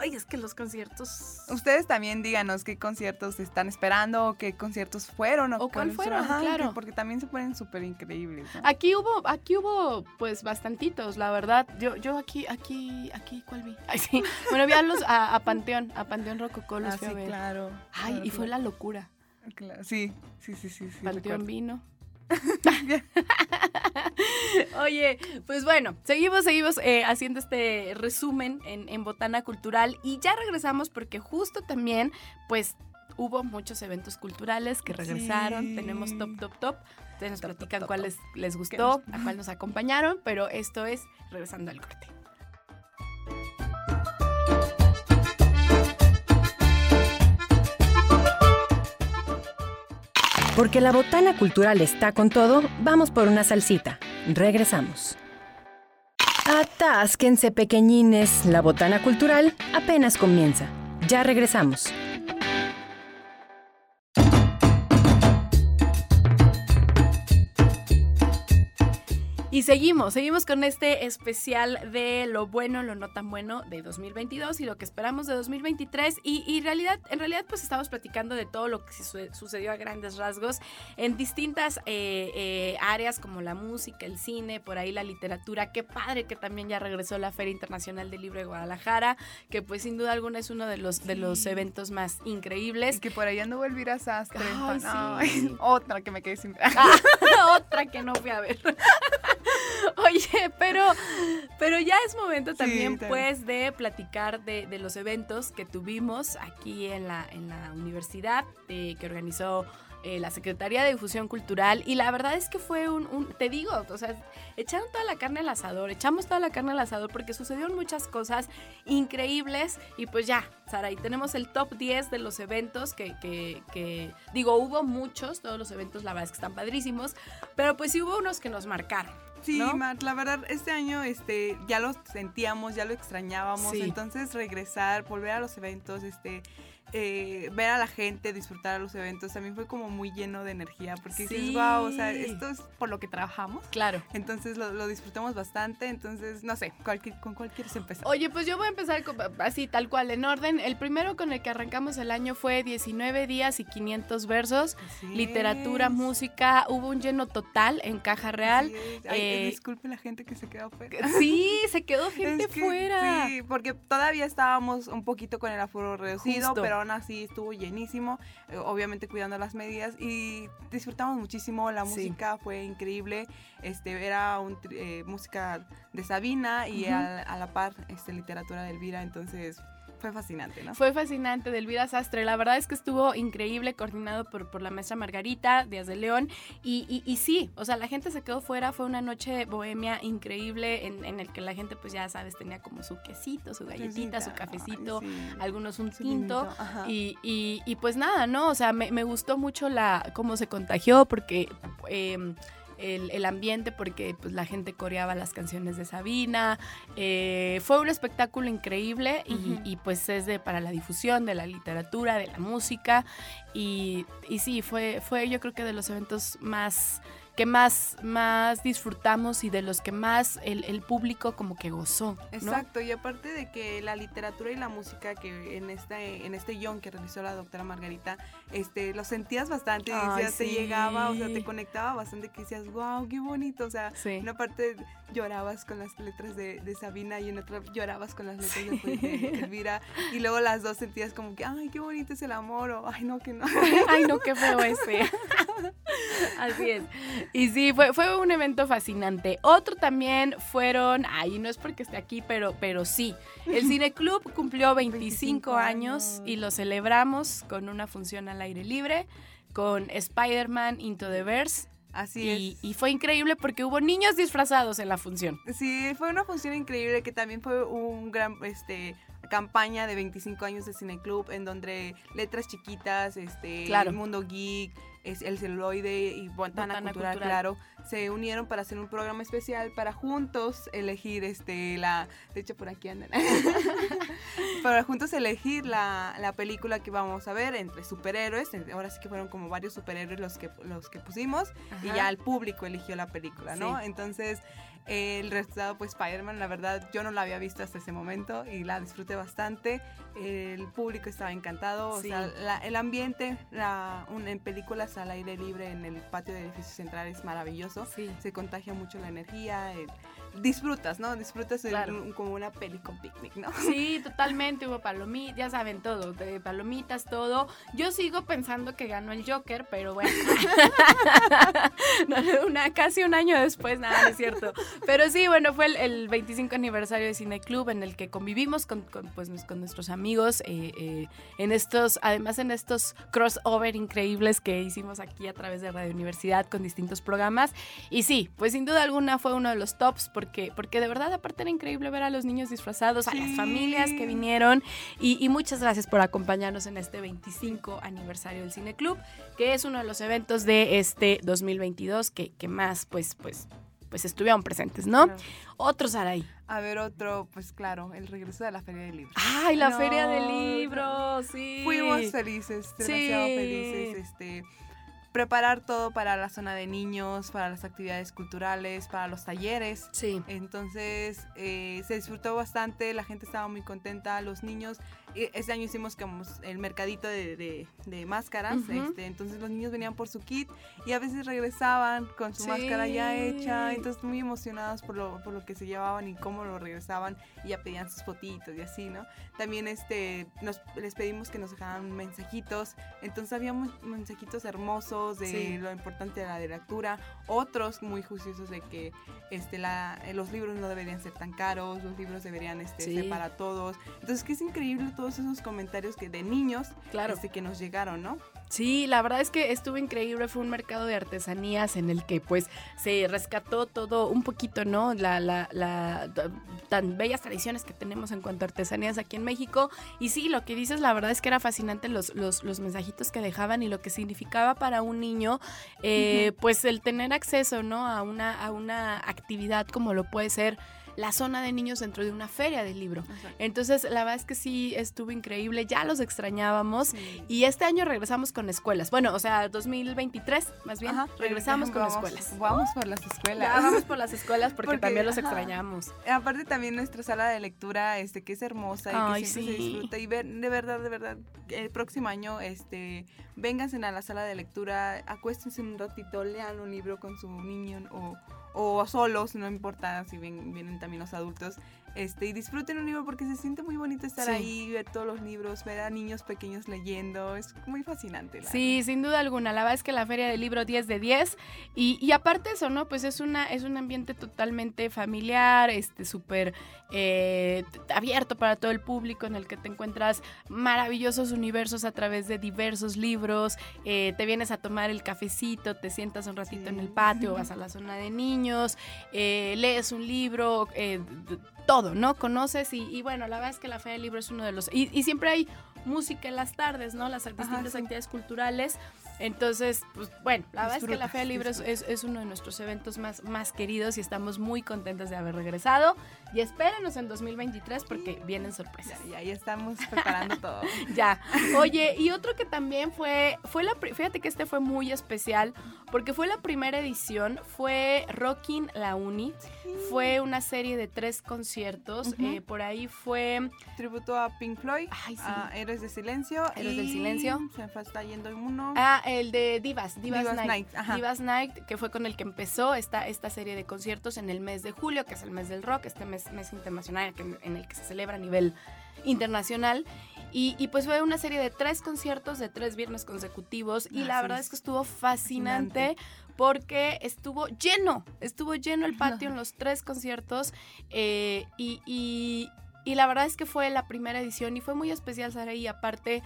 E: oye, es que los conciertos...
F: Ustedes también díganos qué conciertos están esperando o qué conciertos fueron.
E: O cuál
F: cuáles
E: fueron, claro.
F: Porque también se ponen súper increíbles. ¿no?
E: Aquí hubo, aquí hubo, pues, bastantitos, la verdad. Yo, yo aquí, aquí, aquí, ¿cuál vi? Ay, sí. Bueno, vi a los, a, a Panteón, a Panteón Rococó los
F: Ah,
E: fui a
F: sí,
E: ver.
F: claro.
E: Ay,
F: claro,
E: y fue la locura.
F: claro. Sí, sí, sí, sí. sí
E: Panteón
F: recuerdo.
E: vino. Oye, pues bueno, seguimos, seguimos eh, haciendo este resumen en, en Botana Cultural y ya regresamos porque justo también, pues, hubo muchos eventos culturales que regresaron.
F: Sí.
E: Tenemos top, top, top. Ustedes nos
F: Top,
E: platican
F: top,
E: cuáles
F: top.
E: les
F: ¿Qué
E: gustó,
F: nos-
E: a cuál nos acompañaron, pero esto es regresando al corte.
C: Porque la botana cultural está con todo, vamos por una salsita. Regresamos. Atásquense pequeñines, la botana cultural apenas comienza. Ya regresamos.
E: Y seguimos, seguimos con este especial de lo bueno, lo no tan bueno de 2022 y lo que esperamos de 2023. Y, y realidad, en realidad, pues estamos platicando de todo lo que su- sucedió a grandes rasgos en distintas eh, eh, áreas como la música, el cine, por ahí la literatura. Qué padre que también ya regresó la Feria Internacional del Libro de Guadalajara, que pues sin duda alguna es uno de los, de los eventos más increíbles.
F: Es que por ahí anduvo Elvira Sastre.
E: Ay,
F: Ay,
E: sí.
F: otra que me quedé sin...
E: Ah, otra que no fui a ver. Oye, pero, pero ya es momento
F: Sí, también,
E: pues, de platicar de, de los eventos que tuvimos aquí en la, en la universidad, eh, que organizó eh, la Secretaría de Difusión Cultural. Y la verdad es que fue un, un- te digo, o sea, echaron toda la carne al asador, echamos toda la carne al asador porque sucedieron muchas cosas increíbles. Y pues ya, Sara, ahí tenemos el top 10 de los eventos que, que, que- digo, hubo muchos, todos los eventos, la verdad es que están padrísimos, pero pues sí hubo unos que nos marcaron.
F: Sí,
E: ¿no?
F: Mar, la verdad, este año este, ya lo sentíamos, ya lo extrañábamos.
E: Sí.
F: Entonces, regresar, volver a los eventos, este, eh, ver a la gente, disfrutar a los eventos, también fue como muy lleno de energía. Porque
E: Sí.
F: dices, wow, o sea, esto es por lo que trabajamos.
E: Claro.
F: Entonces, lo, lo disfrutamos bastante. Entonces, no sé, cualquier, ¿con cuál quieres empezar?
E: Oye, pues yo voy a empezar con- así, tal cual, en orden. El primero con el que arrancamos el año fue 19 días y 500 versos.
F: Así
E: Literatura,
F: es,
E: música, hubo un lleno total en Caja Real.
F: Ay,
E: eh,
F: disculpe la gente que se quedó fuera.
E: Sí, se quedó gente
F: Es que
E: fuera.
F: Sí, porque todavía estábamos un poquito con el aforo reducido,
E: Justo.
F: pero aún así estuvo llenísimo, eh, obviamente cuidando las medidas y disfrutamos muchísimo, la
E: Sí.
F: música fue increíble, este era un eh, música de Sabina y al- a, la par este, literatura de Elvira, entonces fue fascinante, ¿no?
E: Fue fascinante de Elvira Sastre. La verdad es que estuvo increíble, coordinado por, por la maestra Margarita Díaz de León. Y, y- y sí, o sea, la gente se quedó fuera. Fue una noche bohemia increíble en, en el que la gente, pues ya sabes, tenía como su quesito, su galletita, su
F: Ay,
E: cafecito,
F: sí.
E: algunos un
F: Su
E: tinto. y- y pues nada, ¿no? O sea, me, me gustó mucho la cómo se contagió porque eh, el, el ambiente, porque pues, la gente coreaba las canciones de Sabina. Eh, fue un espectáculo increíble y, y, pues es de, para la difusión de la literatura, de la música. Y, y sí, fue, fue yo creo que de los eventos más que más, más disfrutamos y de los que más el, el público como que gozó. ¿no?
F: Exacto, y aparte de que la literatura y la música que en este, en este guion que realizó la doctora Margarita, este, lo sentías bastante,
E: Ay,
F: decías, te llegaba, o sea, te conectaba bastante, que decías, wow, qué bonito, o sea,
E: Sí.
F: una parte llorabas con las letras de, de Sabina y en otra llorabas con las letras de, de Elvira, y luego las dos sentías como que, ay, qué bonito es el amor, o ay, no, que no.
E: Ay, no, qué feo ese. Así es. Y sí, fue, fue un evento fascinante. Otro también fueron, ay, no es porque esté aquí, pero, pero sí. El Cine Club cumplió 25,
F: 25
E: años
F: años.
E: y lo celebramos con una función al aire libre, con Spider-Man Into the Verse.
F: Así
E: Y,
F: es.
E: y fue increíble porque hubo niños disfrazados en la función.
F: Sí, fue una función increíble que también fue un gran este campaña de 25 años de Cineclub en donde letras chiquitas, este
E: Claro.
F: el mundo geek, es el celuloide y Bontana,
E: Bontana
F: Cultural,
E: Cultural.
F: claro, se unieron para hacer un programa especial para juntos elegir este la de hecho por aquí andan. para juntos elegir la, la película que vamos a ver entre superhéroes, ahora sí que fueron como varios superhéroes los que los que pusimos y ya el público eligió la película, ¿no?
E: Sí.
F: Entonces, el resultado, pues Spider-Man, la verdad, yo no la había visto hasta ese momento y la disfruté bastante. El público estaba encantado, o sea, la- el ambiente la, un- en películas al aire libre en el patio del edificio central es maravilloso.
E: Sí.
F: Se contagia mucho la energía, el- disfrutas, ¿no? Disfrutas
E: Claro.
F: como una peli con picnic, ¿no?
E: Sí, totalmente, hubo palomitas, ya saben todo, de palomitas, todo. Yo sigo pensando que ganó el Joker, pero bueno. No, una, casi un año después, nada, no es cierto. Pero sí, bueno, fue el, el 25 aniversario de Cine Club en el que convivimos con, con, pues, con nuestros amigos eh, eh, en estos, además en estos crossover increíbles que hicimos aquí a través de Radio Universidad con distintos programas. Y sí, pues sin duda alguna fue uno de los tops porque, porque de verdad aparte era increíble ver a los niños disfrazados, a las familias que vinieron y, y muchas gracias por acompañarnos en este 25 aniversario del Cine Club, que es uno de los eventos de este 2022 que, que más pues, pues, pues estuvieron presentes, ¿no?
F: Claro.
E: Otros ahí.
F: A ver, otro, pues claro, el regreso de la Feria del Libro.
E: ¡Ay, la
F: No,
E: feria del libro! Sí.
F: Fuimos felices, demasiado
E: Sí.
F: felices. Este, preparar todo para la zona de niños, para las actividades culturales, para los talleres.
E: Sí.
F: Entonces eh, se disfrutó bastante, la gente estaba muy contenta, los niños. eh, Este año hicimos como el mercadito de, de- de máscaras, este, entonces los niños venían por su kit y a veces regresaban con su
E: Sí.
F: máscara ya hecha, entonces muy emocionados por lo, por lo que se llevaban y cómo lo regresaban y ya pedían sus fotitos y así, ¿no? También este, nos, les pedimos que nos dejaran mensajitos, entonces había mensajitos hermosos de
E: Sí.
F: lo importante de la lectura, otros muy juiciosos de que este, la, los libros no deberían ser tan caros, los libros deberían este,
E: Sí.
F: ser para todos. Entonces, que es increíble todos esos comentarios que de niños
E: Claro.
F: este, que nos llegaron, ¿no?
E: Sí, la verdad es que estuvo increíble, fue un mercado de artesanías en el que pues se rescató todo un poquito, ¿no? La, la, la tan bellas tradiciones que tenemos en cuanto a artesanías aquí en México. Y sí, lo que dices, la verdad es que era fascinante los, los, los mensajitos que dejaban y lo que significaba para un niño, eh, pues el tener acceso, ¿no? A una, a una actividad como lo puede ser la zona de niños dentro de una feria del libro. Entonces, la verdad es que sí estuvo increíble, ya los extrañábamos. Y este año regresamos con escuelas. Bueno, o sea, 2023, más bien,
F: Ajá,
E: regresamos con
F: vamos-
E: escuelas.
F: Vamos por las escuelas.
E: Ya vamos por las escuelas porque,
F: Porque,
E: también los extrañamos.
F: Aparte también nuestra sala de lectura, este, que es hermosa y
E: Ay,
F: que siempre
E: sí.
F: se disfruta. Y ver, de verdad, de verdad, el próximo año, este, vénganse a la sala de lectura, acuéstense un ratito, lean un libro con su niño o, o solos, no importa si vienen también los adultos. Este, y disfruten un libro porque se siente muy bonito estar
E: Sí.
F: ahí, ver todos los libros, ver a niños pequeños leyendo, es muy fascinante. la
E: Sí, sin duda alguna. La verdad es que la Feria del Libro 10 de 10. Y, y aparte eso, ¿no? Pues es una es un ambiente totalmente familiar, este súper eh, abierto para todo el público, en el que te encuentras maravillosos universos a través de diversos libros. eh, te vienes a tomar el cafecito, te sientas un ratito en el patio, vas a la zona de niños, eh, lees un libro, eh, todo, ¿no? Conoces y, y bueno, la verdad es que la Feria del Libro es uno de los... Y, y siempre hay música en las tardes, ¿no? Las distintas
F: sí.
E: actividades culturales. Entonces, pues bueno, la verdad es que la Feria Libre es, es- es uno de nuestros eventos más, más queridos y estamos muy contentos de haber regresado. Y espérenos en 2023 porque vienen sorpresas.
F: Ya, ya estamos preparando todo.
E: Ya. Oye, y otro que también fue, fue la, fíjate que este fue muy especial porque fue la primera edición, fue Rocking la Uni, fue una serie de tres conciertos, eh, por ahí fue,
F: Tributo a Pink Floyd,
E: Ay, sí.
F: a Héroes de Silencio.
E: Héroes del
F: y
E: Silencio.
F: Se me está yendo uno.
E: ah, el de Divas, Divas,
F: Divas
E: Night,
F: Night, ajá.
E: Divas Night, que fue con el que empezó esta, esta serie de conciertos en el mes de julio, que es el mes del rock, este mes, mes internacional que- en el que se celebra a nivel internacional. Y, y pues fue una serie de tres conciertos de tres viernes consecutivos y la verdad
F: es.
E: que estuvo fascinante porque estuvo lleno, estuvo lleno el patio en los tres conciertos eh, y, y- y la verdad es que fue la primera edición y fue muy especial estar ahí aparte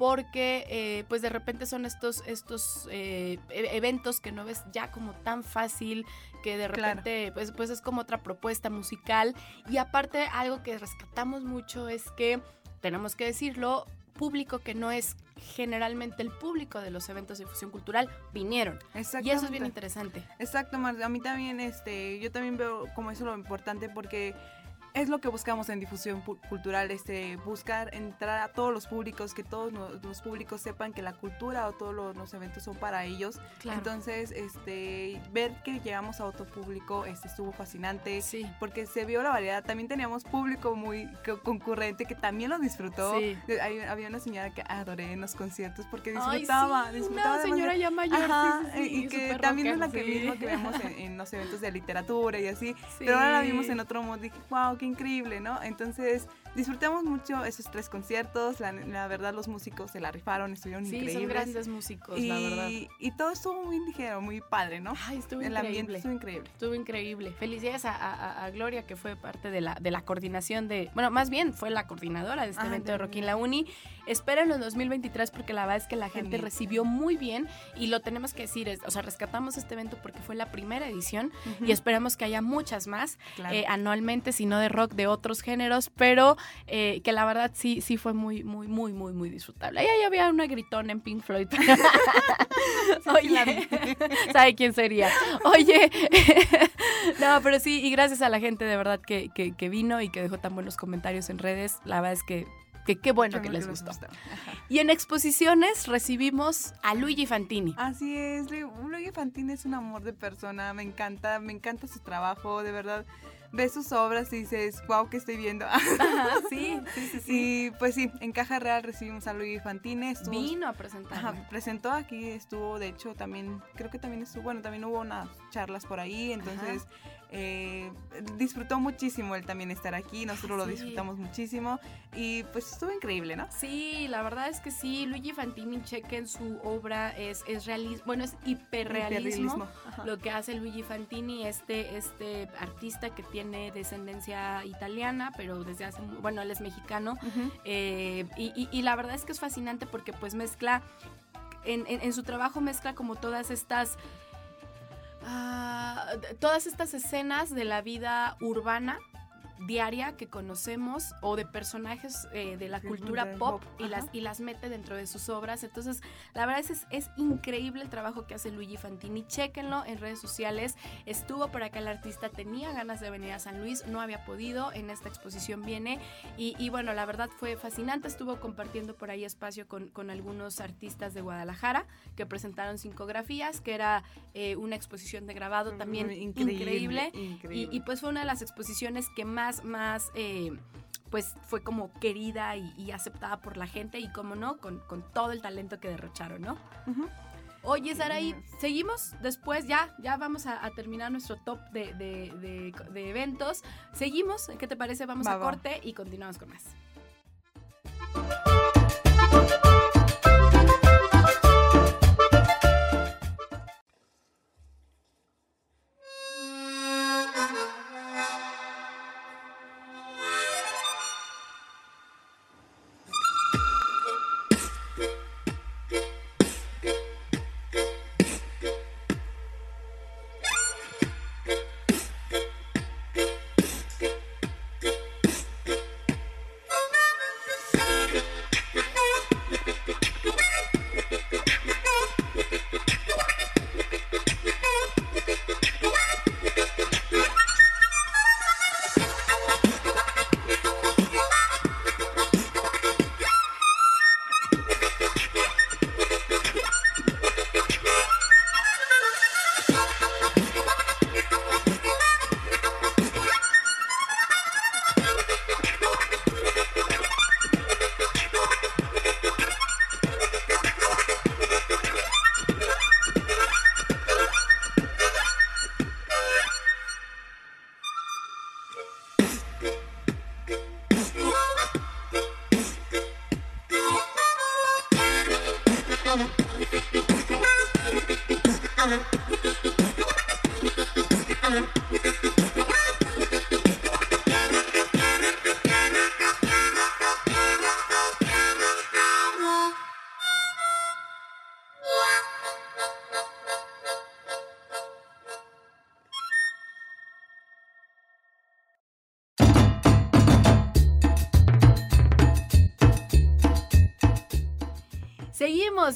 E: porque eh, pues de repente son estos, estos eh, e- eventos que no ves ya como tan fácil que de
F: Claro.
E: repente pues, pues es como otra propuesta musical y aparte algo que rescatamos mucho es que tenemos que decirlo público que no es generalmente el público de los eventos de difusión cultural vinieron y eso es bien interesante
F: Exacto, Mar. A mí también, este, yo también veo como eso lo importante porque es lo que buscamos en difusión cultural, este, buscar entrar a todos los públicos, que todos los públicos sepan que la cultura o todos los, los eventos son para ellos.
E: Claro.
F: Entonces, este, ver que llegamos a otro público, este, estuvo fascinante.
E: sí
F: Porque se vio la variedad. También teníamos público muy co- concurrente que también lo disfrutó.
E: Sí.
F: Eh, hay- había una señora que adoré en los conciertos porque
E: Ay,
F: disfrutaba,
E: sí,
F: disfrutaba
E: una señora ya mayor
F: Ajá,
E: sí,
F: y que también es
E: rockera,
F: la que mismo que vemos en, en los eventos de literatura y así.
E: Sí.
F: Pero ahora la vimos en otro modo, dije, wow, qué increíble, ¿no? Entonces, disfrutamos mucho esos tres conciertos, la, la verdad los músicos se la rifaron, estuvieron
E: Sí,
F: increíbles.
E: son grandes músicos,
F: y,
E: la verdad.
F: y todo estuvo muy ligero, muy padre, ¿no?
E: Ay, estuvo
F: El ambiente
E: increíble.
F: estuvo increíble.
E: Estuvo increíble. Felicidades a, a- a Gloria, que fue parte de la, de la coordinación de. Bueno, más bien fue la coordinadora de este
F: Ah,
E: evento
F: de
E: de Rock in la Uni. Espérenlo en 2023 porque la verdad es que la gente
F: También.
E: recibió muy bien y lo tenemos que decir. es- o sea, rescatamos este evento porque fue la primera edición y esperamos que haya muchas más
F: claro.
E: eh, anualmente, si no de rock, de otros géneros, pero eh, que la verdad sí, sí fue muy, muy, muy, muy, muy disfrutable. Ahí ahí había una gritona en Pink Floyd. Oye, ¿sabe quién sería? Oye, no, pero sí, y gracias a la gente de verdad que, que- que vino y que dejó tan buenos comentarios en redes, la verdad es que que qué bueno que les gustó.
F: Ajá.
E: Y en exposiciones recibimos a Luigi Fantini.
F: Así es, Lu- Luigi Fantini es un amor de persona, me encanta, me encanta su trabajo, de verdad. Ves sus obras y dices, wow, ¿qué estoy viendo?
E: Ajá, sí, sí, sí, sí.
F: y pues sí, en Caja Real recibimos a Luigi Fantini, estuvo,
E: Vino a presentar.
F: Ajá, presentó aquí, estuvo, de hecho, también, creo que también estuvo, bueno, también hubo unas charlas por ahí, entonces eh, disfrutó muchísimo él también estar aquí, nosotros lo disfrutamos muchísimo y pues estuvo increíble, ¿no?
E: Sí, la verdad es que sí, Luigi Fantini, chequen su obra, es, es realismo, bueno, es hiperrealismo. Lo que hace Luigi Fantini, este, este artista que tiene descendencia italiana, pero desde hace, bueno, él es mexicano, eh, y, y- y la verdad es que es fascinante porque pues mezcla, en, en- en su trabajo mezcla como todas estas, ah, todas estas escenas de la vida urbana diaria que conocemos o de personajes eh, de la cultura pop y las, y las mete dentro de sus obras. Entonces, la verdad es, es increíble el trabajo que hace Luigi Fantini. Chéquenlo en redes sociales. Estuvo por acá el artista, tenía ganas de venir a San Luis, no había podido. En esta exposición viene. Y, y bueno, la verdad fue fascinante. Estuvo compartiendo por ahí espacio con, con algunos artistas de Guadalajara que presentaron psicografías, que era eh, una exposición de grabado también increíble. Y,
F: increíble.
E: y, pues fue una de las exposiciones que más, más, eh, pues fue como querida y, y aceptada por la gente y como no, con, con todo el talento que derrocharon, ¿no? Oye, Saraí, seguimos después, ya, ya vamos a, a terminar nuestro top de, de- de- de eventos. Seguimos, ¿qué te parece? Vamos
F: Va,
E: a
F: va.
E: corte y continuamos con más.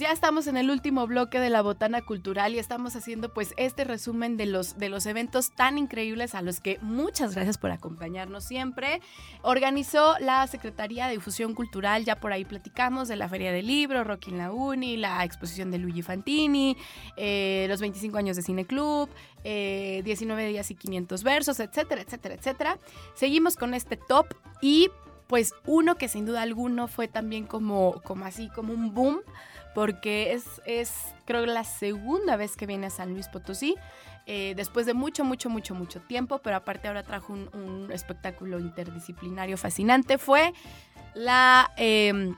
E: Ya estamos en el último bloque de la botana cultural y estamos haciendo pues este resumen de los, de los eventos tan increíbles a los que muchas gracias por acompañarnos siempre. Organizó la Secretaría de Difusión Cultural, ya por ahí platicamos de la Feria del Libro, Rock in la Uni, la exposición de Luigi Fantini, eh, los 25 años de Cine Club, eh, 19 días y 500 versos, etcétera, etcétera, etcétera. Seguimos con este top y pues uno que sin duda alguno fue también como, como así, como un boom, porque es, es creo la segunda vez que viene a San Luis Potosí, eh, después de mucho, mucho, mucho, mucho tiempo, pero aparte ahora trajo un, un espectáculo interdisciplinario fascinante, fue la eh,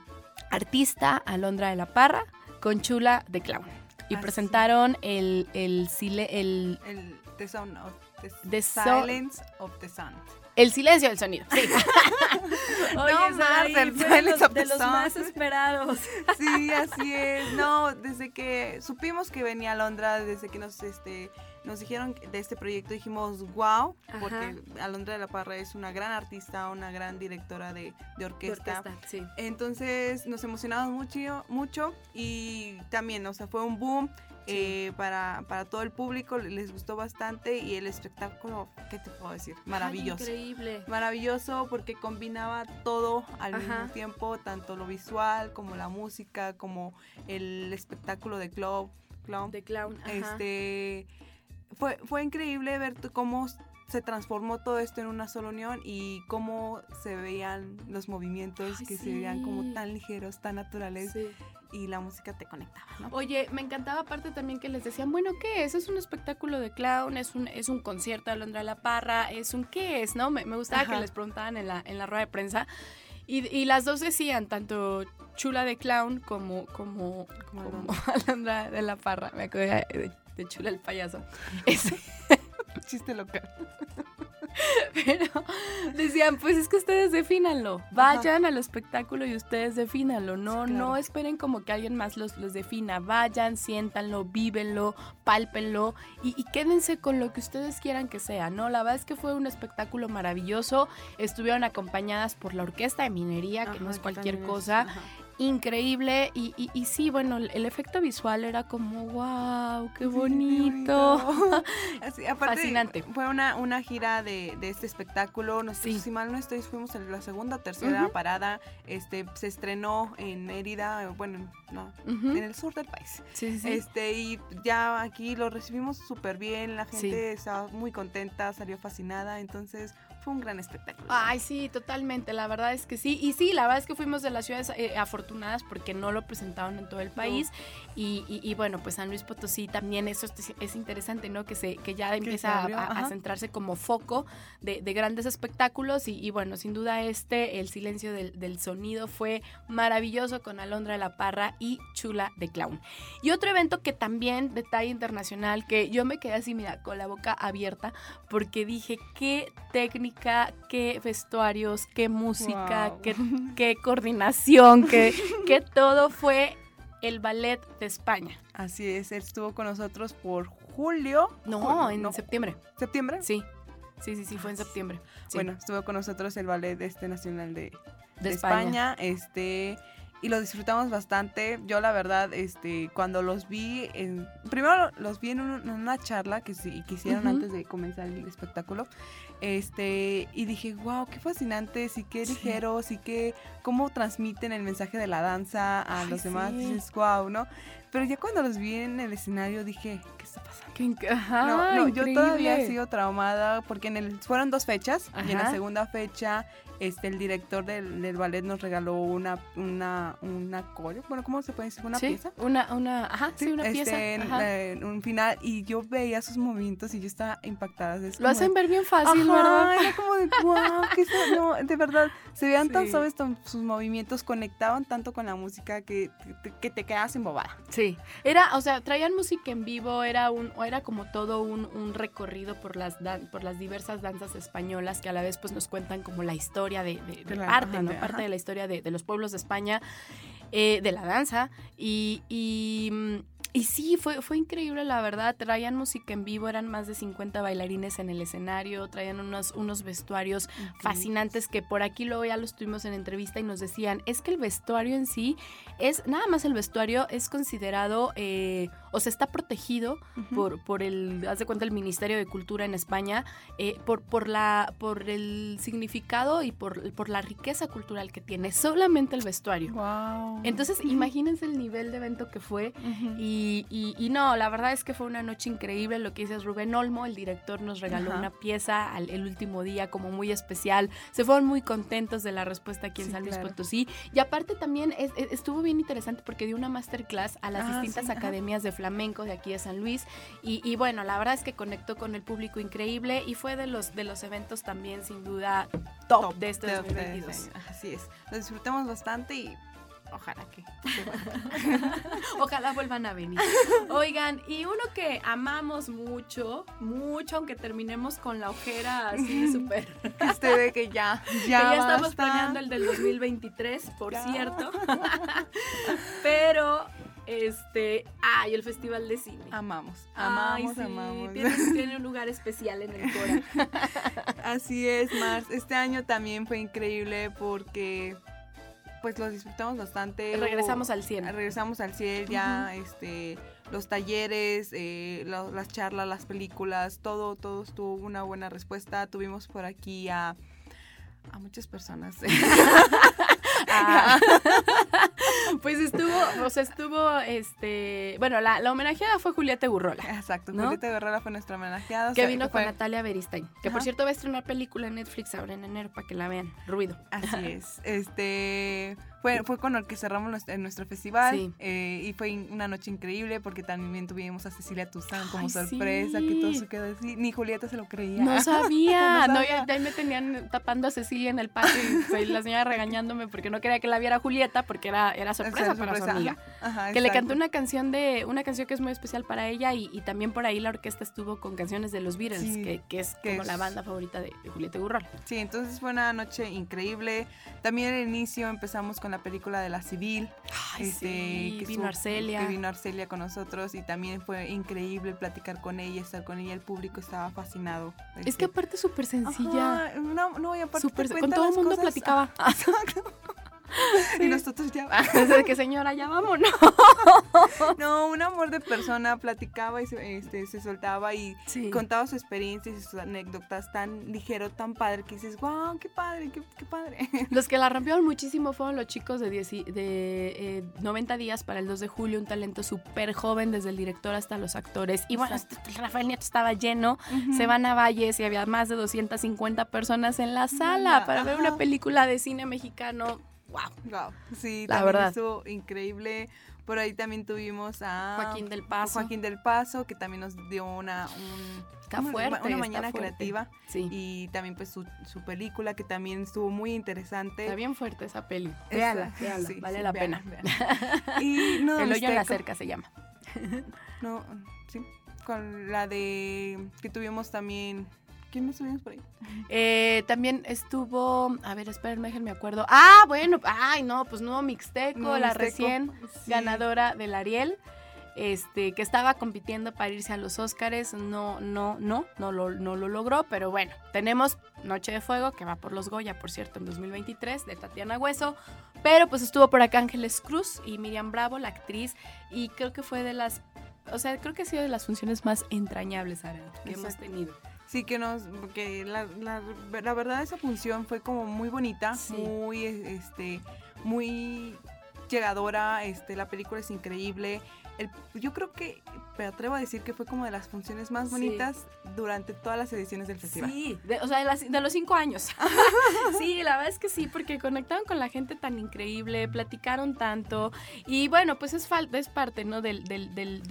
E: artista Alondra de la Parra con Chula de Clown. Y
F: Así.
E: presentaron el, el, sile- el,
F: El The Sound of the,
E: The Sound-
F: Silence of the Sun.
E: El silencio del sonido. Sí.
B: Oye,
F: No, Marcel,
B: de los, de más esperados.
F: Sí, así es. No, desde que supimos que venía a Londra, desde que nos este nos dijeron de este proyecto, dijimos wow, porque Alondra de la Parra es una gran artista, una gran directora de, de
B: De
F: orquesta.
B: orquesta, sí.
F: Entonces nos emocionamos mucho, mucho y también, o sea, fue un boom eh, para, para todo el público, les gustó bastante y el espectáculo, ¿qué te puedo decir? Maravilloso.
B: Ay, increíble.
F: Maravilloso porque combinaba todo al
B: Ajá.
F: mismo tiempo, tanto lo visual como la música, como el espectáculo de club, clown.
B: De clown. Ajá.
F: Este fue, fue increíble ver cómo se transformó todo esto en una sola unión y cómo se veían los movimientos
B: Ay,
F: que se veían como tan ligeros, tan naturales
B: Sí.
F: Y la música te conectaba, ¿no?
E: Oye, me encantaba aparte también que les decían, bueno, ¿qué es? ¿Es un espectáculo de clown? ¿Es un, es un concierto de Alondra La Parra? ¿Es un qué es? ¿No? Me, me gustaba
F: Ajá.
E: que les preguntaban en la, en la rueda de prensa. Y, y las dos decían, tanto Chula de Clown como, como,
F: Como
E: como Alondra de La Parra. Me acuerdo de, de Chula el payaso. Ese-
F: Chiste local.
E: Pero decían, pues es que ustedes defínanlo. Vayan al espectáculo y ustedes defínanlo. No,
F: claro.
E: no esperen como que alguien más los, los defina. Vayan, siéntanlo, vívenlo, pálpenlo y, y quédense con lo que ustedes quieran que sea, ¿no? La verdad es que fue un espectáculo maravilloso. Estuvieron acompañadas por la Orquesta de Minería, que no es cualquier cosa. Increíble y, y- y sí, bueno, el, el efecto visual era como, wow, qué
F: Sí,
E: bonito.
F: Así, aparte,
E: Fascinante.
F: Fue una, una gira de, de este espectáculo. Nosotros,
E: Sí.
F: si mal no estoy, fuimos en la segunda o tercera parada. Este, se estrenó en Mérida, bueno, no, en el sur del país.
E: Sí, sí, sí.
F: Este, y ya aquí lo recibimos súper bien, la gente estaba muy contenta, salió fascinada, entonces fue un gran espectáculo.
E: Ay, sí, totalmente. La verdad es que sí. Y sí, la verdad es que fuimos de las ciudades eh, afortunadas porque no lo presentaron en todo el país. Y, y- y bueno, pues San Luis Potosí también, eso es, es interesante, ¿no? Que, se, que ya empieza a- a, centrarse como foco de, de grandes espectáculos. Y, y bueno, sin duda este, el silencio del, del sonido fue maravilloso con Alondra de la Parra y Chula de Clown. Y otro evento que también, detalle internacional, que yo me quedé así, mira, con la boca abierta, porque dije, qué técnica, qué vestuarios, qué música,
F: Wow.
E: qué, qué coordinación, qué, qué todo fue el ballet de España.
F: Así es, él estuvo con nosotros por julio.
E: No,
F: Julio,
E: en septiembre.
F: septiembre.
E: Sí. Sí, sí, sí, fue en septiembre. Sí,
F: Bueno, estuvo con nosotros el ballet este nacional de,
E: de
F: de
E: España.
F: España. este y lo disfrutamos bastante. Yo la verdad, este, cuando los vi, en, primero los vi en, un- en una charla que, sí, que hicieron antes de comenzar el espectáculo, este, y dije, wow, qué fascinantes y qué
E: Sí.
F: ligeros y qué, cómo transmiten el mensaje de la danza a
E: Ay,
F: los demás,
E: sí.
F: dices, wow, ¿no? Pero ya cuando los vi en el escenario dije, ¿qué está pasando?
E: Qué Ajá,
F: No, no, yo todavía sigo traumada porque en el, fueron dos fechas y en la segunda fecha este el director del, del ballet nos regaló una una una coreo, bueno, ¿cómo se puede decir? Una
E: Sí,
F: pieza.
E: Una, una, ajá, sí, una
F: este,
E: pieza.
F: en,
E: ajá.
F: en un final y yo veía sus movimientos y yo estaba impactada. es
E: Lo hacen
F: de-
E: ver bien fácil,
F: Ajá,
E: ¿verdad?
F: Era como de wow, no, de verdad, se veían tan
E: Sí.
F: suaves tan- sus movimientos, conectaban tanto con la música que, que, que te quedas embobada.
E: Sí, Sí, era, o sea, traían música en vivo, era un, era como todo un, un recorrido por las dan- por las diversas danzas españolas que a la vez pues nos cuentan como la historia de, de- de
F: De la-
E: parte,
F: ajá,
E: ¿no? Parte
F: ajá.
E: de la historia de, los pueblos de España, eh, de la danza. Y, y, mm, y sí, fue, fue increíble, la verdad. Traían música en vivo, eran más de 50 bailarines en el escenario, traían unos, unos vestuarios fascinantes que por aquí luego ya los tuvimos en entrevista y nos decían, es que el vestuario en sí es, nada más el vestuario es considerado, eh, o sea, está protegido por, por el, haz de cuenta, el Ministerio de Cultura en España, eh, por, por, la, por el significado y por, por la riqueza cultural que tiene, solamente el vestuario.
F: Wow.
E: Entonces, imagínense el nivel de evento que fue. Y, y- y no, la verdad es que fue una noche increíble. Lo que dices, Rubén Olmo, el director, nos regaló
F: Ajá.
E: una pieza al, el último día como muy especial. Se fueron muy contentos de la respuesta aquí en
F: Sí,
E: San Luis
F: claro.
E: Potosí. Y aparte también es- es- estuvo bien interesante porque dio una masterclass a las
F: Ah,
E: distintas
F: sí,
E: academias de flamenco de aquí de San Luis. Y, y bueno, la verdad es que conectó con el público increíble y fue de los, de los eventos también sin duda top, de este
F: Top de
E: 2022.
F: este. Así es. Lo disfrutamos bastante y ojalá que.
E: Ojalá vuelvan a venir. Oigan, y uno que amamos mucho, mucho, aunque terminemos con la ojera así súper.
F: que usted ve que ya,
E: que
F: ya,
E: ya estamos planeando el del 2023, por
F: Ya.
E: cierto. Pero, este. Ay, el Festival de Cine.
F: Amamos,
E: Ay,
F: amamos,
E: sí,
F: amamos.
E: Tiene, tiene un lugar especial en el Cora.
F: Así es, Mars. Este año también fue increíble porque pues los disfrutamos bastante.
E: Regresamos al 100.
F: Regresamos al 100 ya, este, los talleres, eh, lo- las charlas, las películas, todo, todo tuvo una buena respuesta. Tuvimos por aquí a, a muchas personas.
E: Ah. Pues estuvo, o sea, estuvo, este, bueno, la, la homenajeada fue Julieta Gurrola.
F: Exacto,
E: ¿No?
F: Julieta Guerrera fue nuestra homenajeada. o
E: Que
F: sea,
E: vino
F: fue-
E: con Natalia Beristain. Que por cierto va a estrenar película en Netflix ahora en enero para que la vean. Ruido.
F: Así es. Este fue, fue con el que cerramos nuestro, en nuestro festival
E: Sí.
F: eh, y fue una noche increíble porque también tuvimos a Cecilia Tuzán como
E: Ay,
F: sorpresa,
E: sí.
F: que todo se quedó así. Ni Julieta se lo creía.
E: No sabía.
F: No
E: no,
F: sabía.
E: ya, ya me tenían tapando a Cecilia en el patio y la señora regañándome porque no quería que la viera Julieta porque era, era sorpresa para su amiga.
F: ajá, ajá,
E: Que le cantó una canción de una canción que es muy especial para ella y, y también por ahí la orquesta estuvo con canciones de los Beatles,
F: Sí,
E: que, que es
F: que
E: como
F: es-
E: la banda favorita de, de Julieta Gurrola.
F: Sí, entonces fue una noche increíble. También al inicio empezamos con la película de La Civil.
E: Ay, sí,
F: que
E: vino
F: estuvo-
E: Arcelia.
F: Que vino Arcelia con nosotros y también fue increíble platicar con ella, estar con ella. El público estaba fascinado.
E: Es
F: Este,
E: que aparte súper sencilla.
F: Ajá, no, no, y aparte te
E: con todo el mundo
F: cosas-
E: platicaba.
F: Exacto. Y nosotros ya.
E: Desde que señora, ya vámonos.
F: No, un amor de persona, platicaba y se, este, se soltaba y
E: Sí.
F: contaba su experiencia y sus anécdotas tan ligero, tan padre, que dices, wow, qué padre, qué, qué padre.
E: Los que la rompieron muchísimo fueron los chicos de, 10 y- de eh, 90 días para el 2 de julio, un talento súper joven, desde el director hasta los actores. Y bueno, este- Rafael Nieto estaba lleno, se van a Valles y había más de 250 personas en la sala para ver una película de cine mexicano. ¡Wow!
F: Wow, sí,
E: La
F: también
E: verdad.
F: estuvo increíble. Por ahí también tuvimos a
E: Joaquín del Paso.
F: Joaquín del Paso, que también nos dio una, un-
E: Está
F: una-
E: fuerte,
F: una
E: está
F: mañana
E: fuerte.
F: creativa.
E: Sí.
F: Y también pues su, su película, que también estuvo muy interesante.
E: Está bien fuerte esa peli.
F: Esa-
E: Véala, véala,
F: sí,
E: vale
F: sí,
E: la pena.
F: Y no,
E: El hoyo en la
F: Mixteco-
E: cerca se llama.
F: No, sí, con la de que tuvimos también. ¿Quién más tuvimos por ahí?
E: Eh, también estuvo, a ver, espérenme, déjenme acuerdo. Ah, bueno, ay, no, pues nuevo Mixteco, la
F: Mixteco,
E: recién
F: sí.
E: ganadora del Ariel, este, que estaba compitiendo para irse a los Óscares, no, no, no, no lo, no lo logró, pero bueno, tenemos Noche de Fuego, que va por los Goya, por cierto, en 2023, de Tatiana Hueso, pero pues estuvo por acá Ángeles Cruz y Miriam Bravo, la actriz, y creo que fue de las, o sea, creo que ha sido de las funciones más entrañables, Ara, que hemos tenido.
F: Sí, que nos. que la, la, la verdad, esa función fue como muy bonita,
E: Sí.
F: muy. este muy llegadora. Este, la película es increíble. El- yo creo que me atrevo a decir que fue como de las funciones más
E: Sí.
F: bonitas durante todas las ediciones del festival.
E: Sí, de- o sea, de, las- de los cinco años. sí, la verdad es que sí, porque conectaron con la gente tan increíble, platicaron tanto. Y bueno, pues es, falta, es parte ¿no? del, del, del,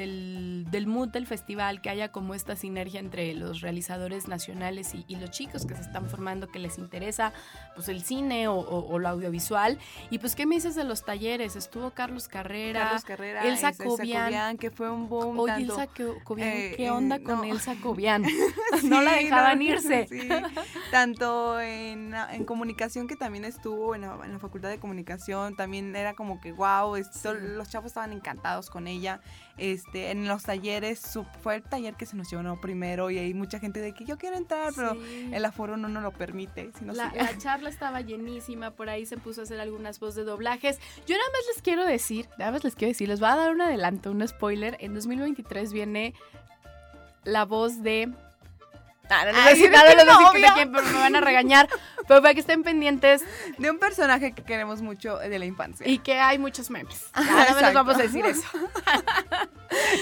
E: del, mood del festival, que haya como esta sinergia entre los realizadores nacionales y, y los chicos que se están formando, que les interesa pues el cine o, o- o lo audiovisual. Y pues, ¿qué me dices de los talleres? Estuvo Carlos Carrera.
F: Carlos Carrera,
E: Elsa
F: Elsa
E: Cobian,
F: que fue un boom.
E: Oye,
F: tanto-
E: Elsa Co- Cobian,
F: eh,
E: ¿qué onda
F: eh,
E: con
F: no.
E: Elsa Cobian? no la dejaban
F: no,
E: irse.
F: sí. Tanto en, en comunicación que también estuvo en la, en la facultad de comunicación, también era como que wow, los chavos estaban encantados con ella. Este, en los talleres, su- fue el taller que se nos llevó primero y hay mucha gente de que yo quiero entrar, pero
E: Sí.
F: el aforo no nos lo permite. Si no
E: La,
F: se-
E: la charla estaba llenísima, por ahí se puso a hacer algunas voces de doblajes. Yo nada más les quiero decir, nada más les quiero decir, les voy a dar un adelanto, un spoiler. En 2023 viene la voz de... Ah, no
F: Ay,
E: decir nada, no decir de quién, pero me van a regañar. Pero para que estén pendientes
F: de un personaje que queremos mucho de la infancia.
E: y que hay muchos memes. Les
F: exacto.
E: vamos a decir eso.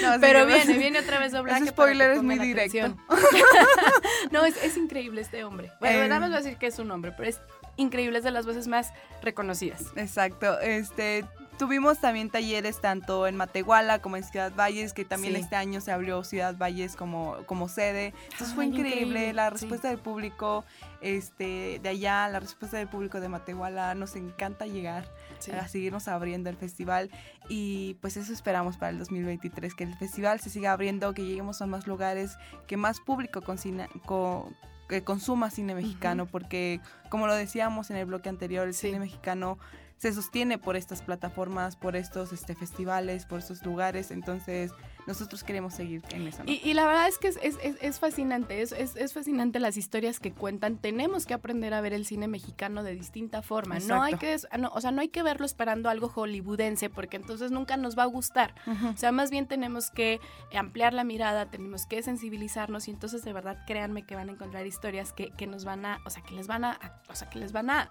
F: No,
E: Pero viene, viene otra vez doblaje.
F: Ese spoiler es muy directo.
E: no, es, es increíble este hombre. Bueno,
F: Eh.
E: nada más voy a decir que es un hombre, pero es increíble, es de las voces más reconocidas.
F: Exacto, este tuvimos también talleres tanto en Matehuala como en Ciudad Valles, que también
E: Sí.
F: este año se abrió Ciudad Valles como, como sede. Entonces fue increíble,
E: increíble,
F: la
E: sí.
F: respuesta del público este de allá, la respuesta del público de Matehuala, nos encanta llegar a seguirnos abriendo el festival y pues eso esperamos para el 2023, que el festival se siga abriendo, que lleguemos a más lugares, que más público consina- co- que consuma cine mexicano, porque como lo decíamos en el bloque anterior, el cine mexicano se sostiene por estas plataformas, por estos este, festivales, por estos lugares, entonces nosotros queremos seguir en eso. ¿no?
E: Y, y la verdad es que es, es- es- es fascinante, es, es- es fascinante las historias que cuentan. Tenemos que aprender a ver el cine mexicano de distinta forma. No hay que, no, o sea, no hay que verlo esperando algo hollywoodense, porque entonces nunca nos va a gustar. O sea, más bien tenemos que ampliar la mirada, tenemos que sensibilizarnos y entonces de verdad créanme que van a encontrar historias que, que nos van a, o sea, que les van a, a- o sea, que les van a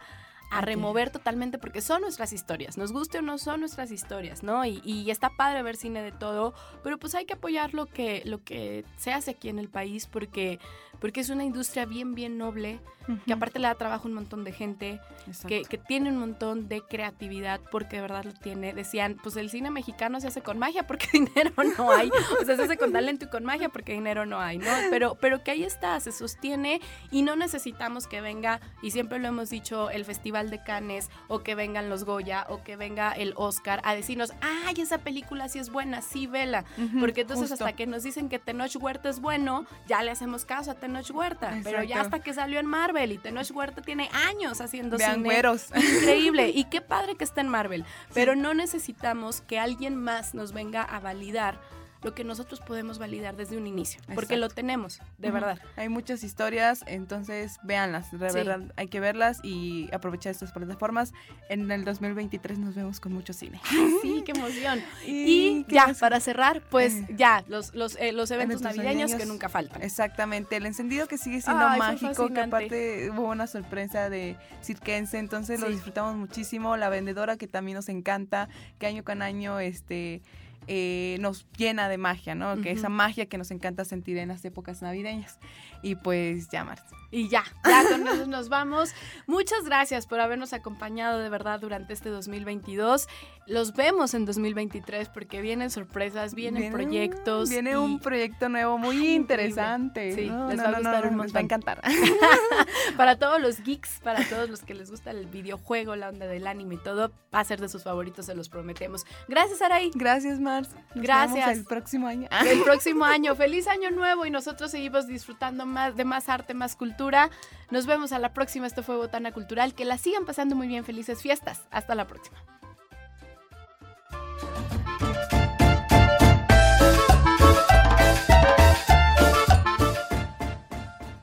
E: a remover totalmente porque son nuestras historias, nos guste o no son nuestras historias, ¿no? Y, y está padre ver cine de todo, pero pues hay que apoyar lo que, lo que se hace aquí en el país porque, porque es una industria bien, bien noble, que aparte le da trabajo a un montón de gente, que, que tiene un montón de creatividad porque de verdad lo tiene. Decían, pues el cine mexicano se hace con magia porque dinero no hay. O sea, se hace con talento y con magia porque dinero no hay, ¿no? Pero, pero que ahí está, se sostiene y no necesitamos que venga, y siempre lo hemos dicho, el Festival de Cannes o que vengan los Goya o que venga el Oscar a decirnos, ay, esa película sí es buena, sí, vela. Porque entonces
F: justo.
E: hasta que nos dicen que Tenoch Huerta es bueno, ya le hacemos caso a Tenoch Huerta. Pero ya hasta que salió en Marvel y Tenoch Huerta tiene años haciendo
F: Vean
E: cine.
F: güeros.
E: Increíble. Y qué padre que está en Marvel. Pero no necesitamos que alguien más nos venga a validar lo que nosotros podemos validar desde un inicio. Porque
F: Exacto.
E: lo tenemos, de
F: Ujú.
E: verdad.
F: Hay muchas historias, entonces véanlas, de
E: Sí.
F: verdad hay que verlas y aprovechar estas plataformas. En el 2023 nos vemos con mucho cine.
E: Sí, qué emoción.
F: Y,
E: Y
F: ¿qué
E: ya,
F: más?
E: para cerrar, pues
F: Eh.
E: ya, los, los, eh, los eventos
F: Eventos
E: navideños que
F: navideños.
E: nunca faltan.
F: Exactamente, el encendido que sigue siendo
E: Ay,
F: mágico, que aparte hubo una sorpresa de cirquense, entonces lo
E: Sí.
F: disfrutamos muchísimo. La vendedora que también nos encanta, que año con año este eh, nos llena de magia, ¿no? Que
E: Ujú.
F: esa magia que nos encanta sentir en las épocas navideñas. Y pues ya, Marta.
E: Y ya, ya con eso nos vamos. Muchas gracias por habernos acompañado de verdad durante este 2022. Los vemos en 2023 porque vienen sorpresas, vienen
F: Viene-
E: proyectos.
F: Viene
E: y
F: un proyecto nuevo muy
E: Ay,
F: interesante.
E: increíble. Sí,
F: No,
E: les
F: no,
E: va a gustar
F: no,
E: un
F: les va a
E: montón.
F: encantar.
E: Para todos los geeks, para todos los que les gusta el videojuego, la onda del anime y todo, va a ser de sus favoritos, se los prometemos. Gracias, Araí.
F: Gracias, Mars. Nos
E: Gracias.
F: vemos el próximo año.
E: El próximo año, feliz año nuevo y nosotros seguimos disfrutando más de más arte, más cultura. Nos vemos a la próxima. Esto fue Botana Cultural. Que la sigan pasando muy bien. Felices fiestas. Hasta la próxima.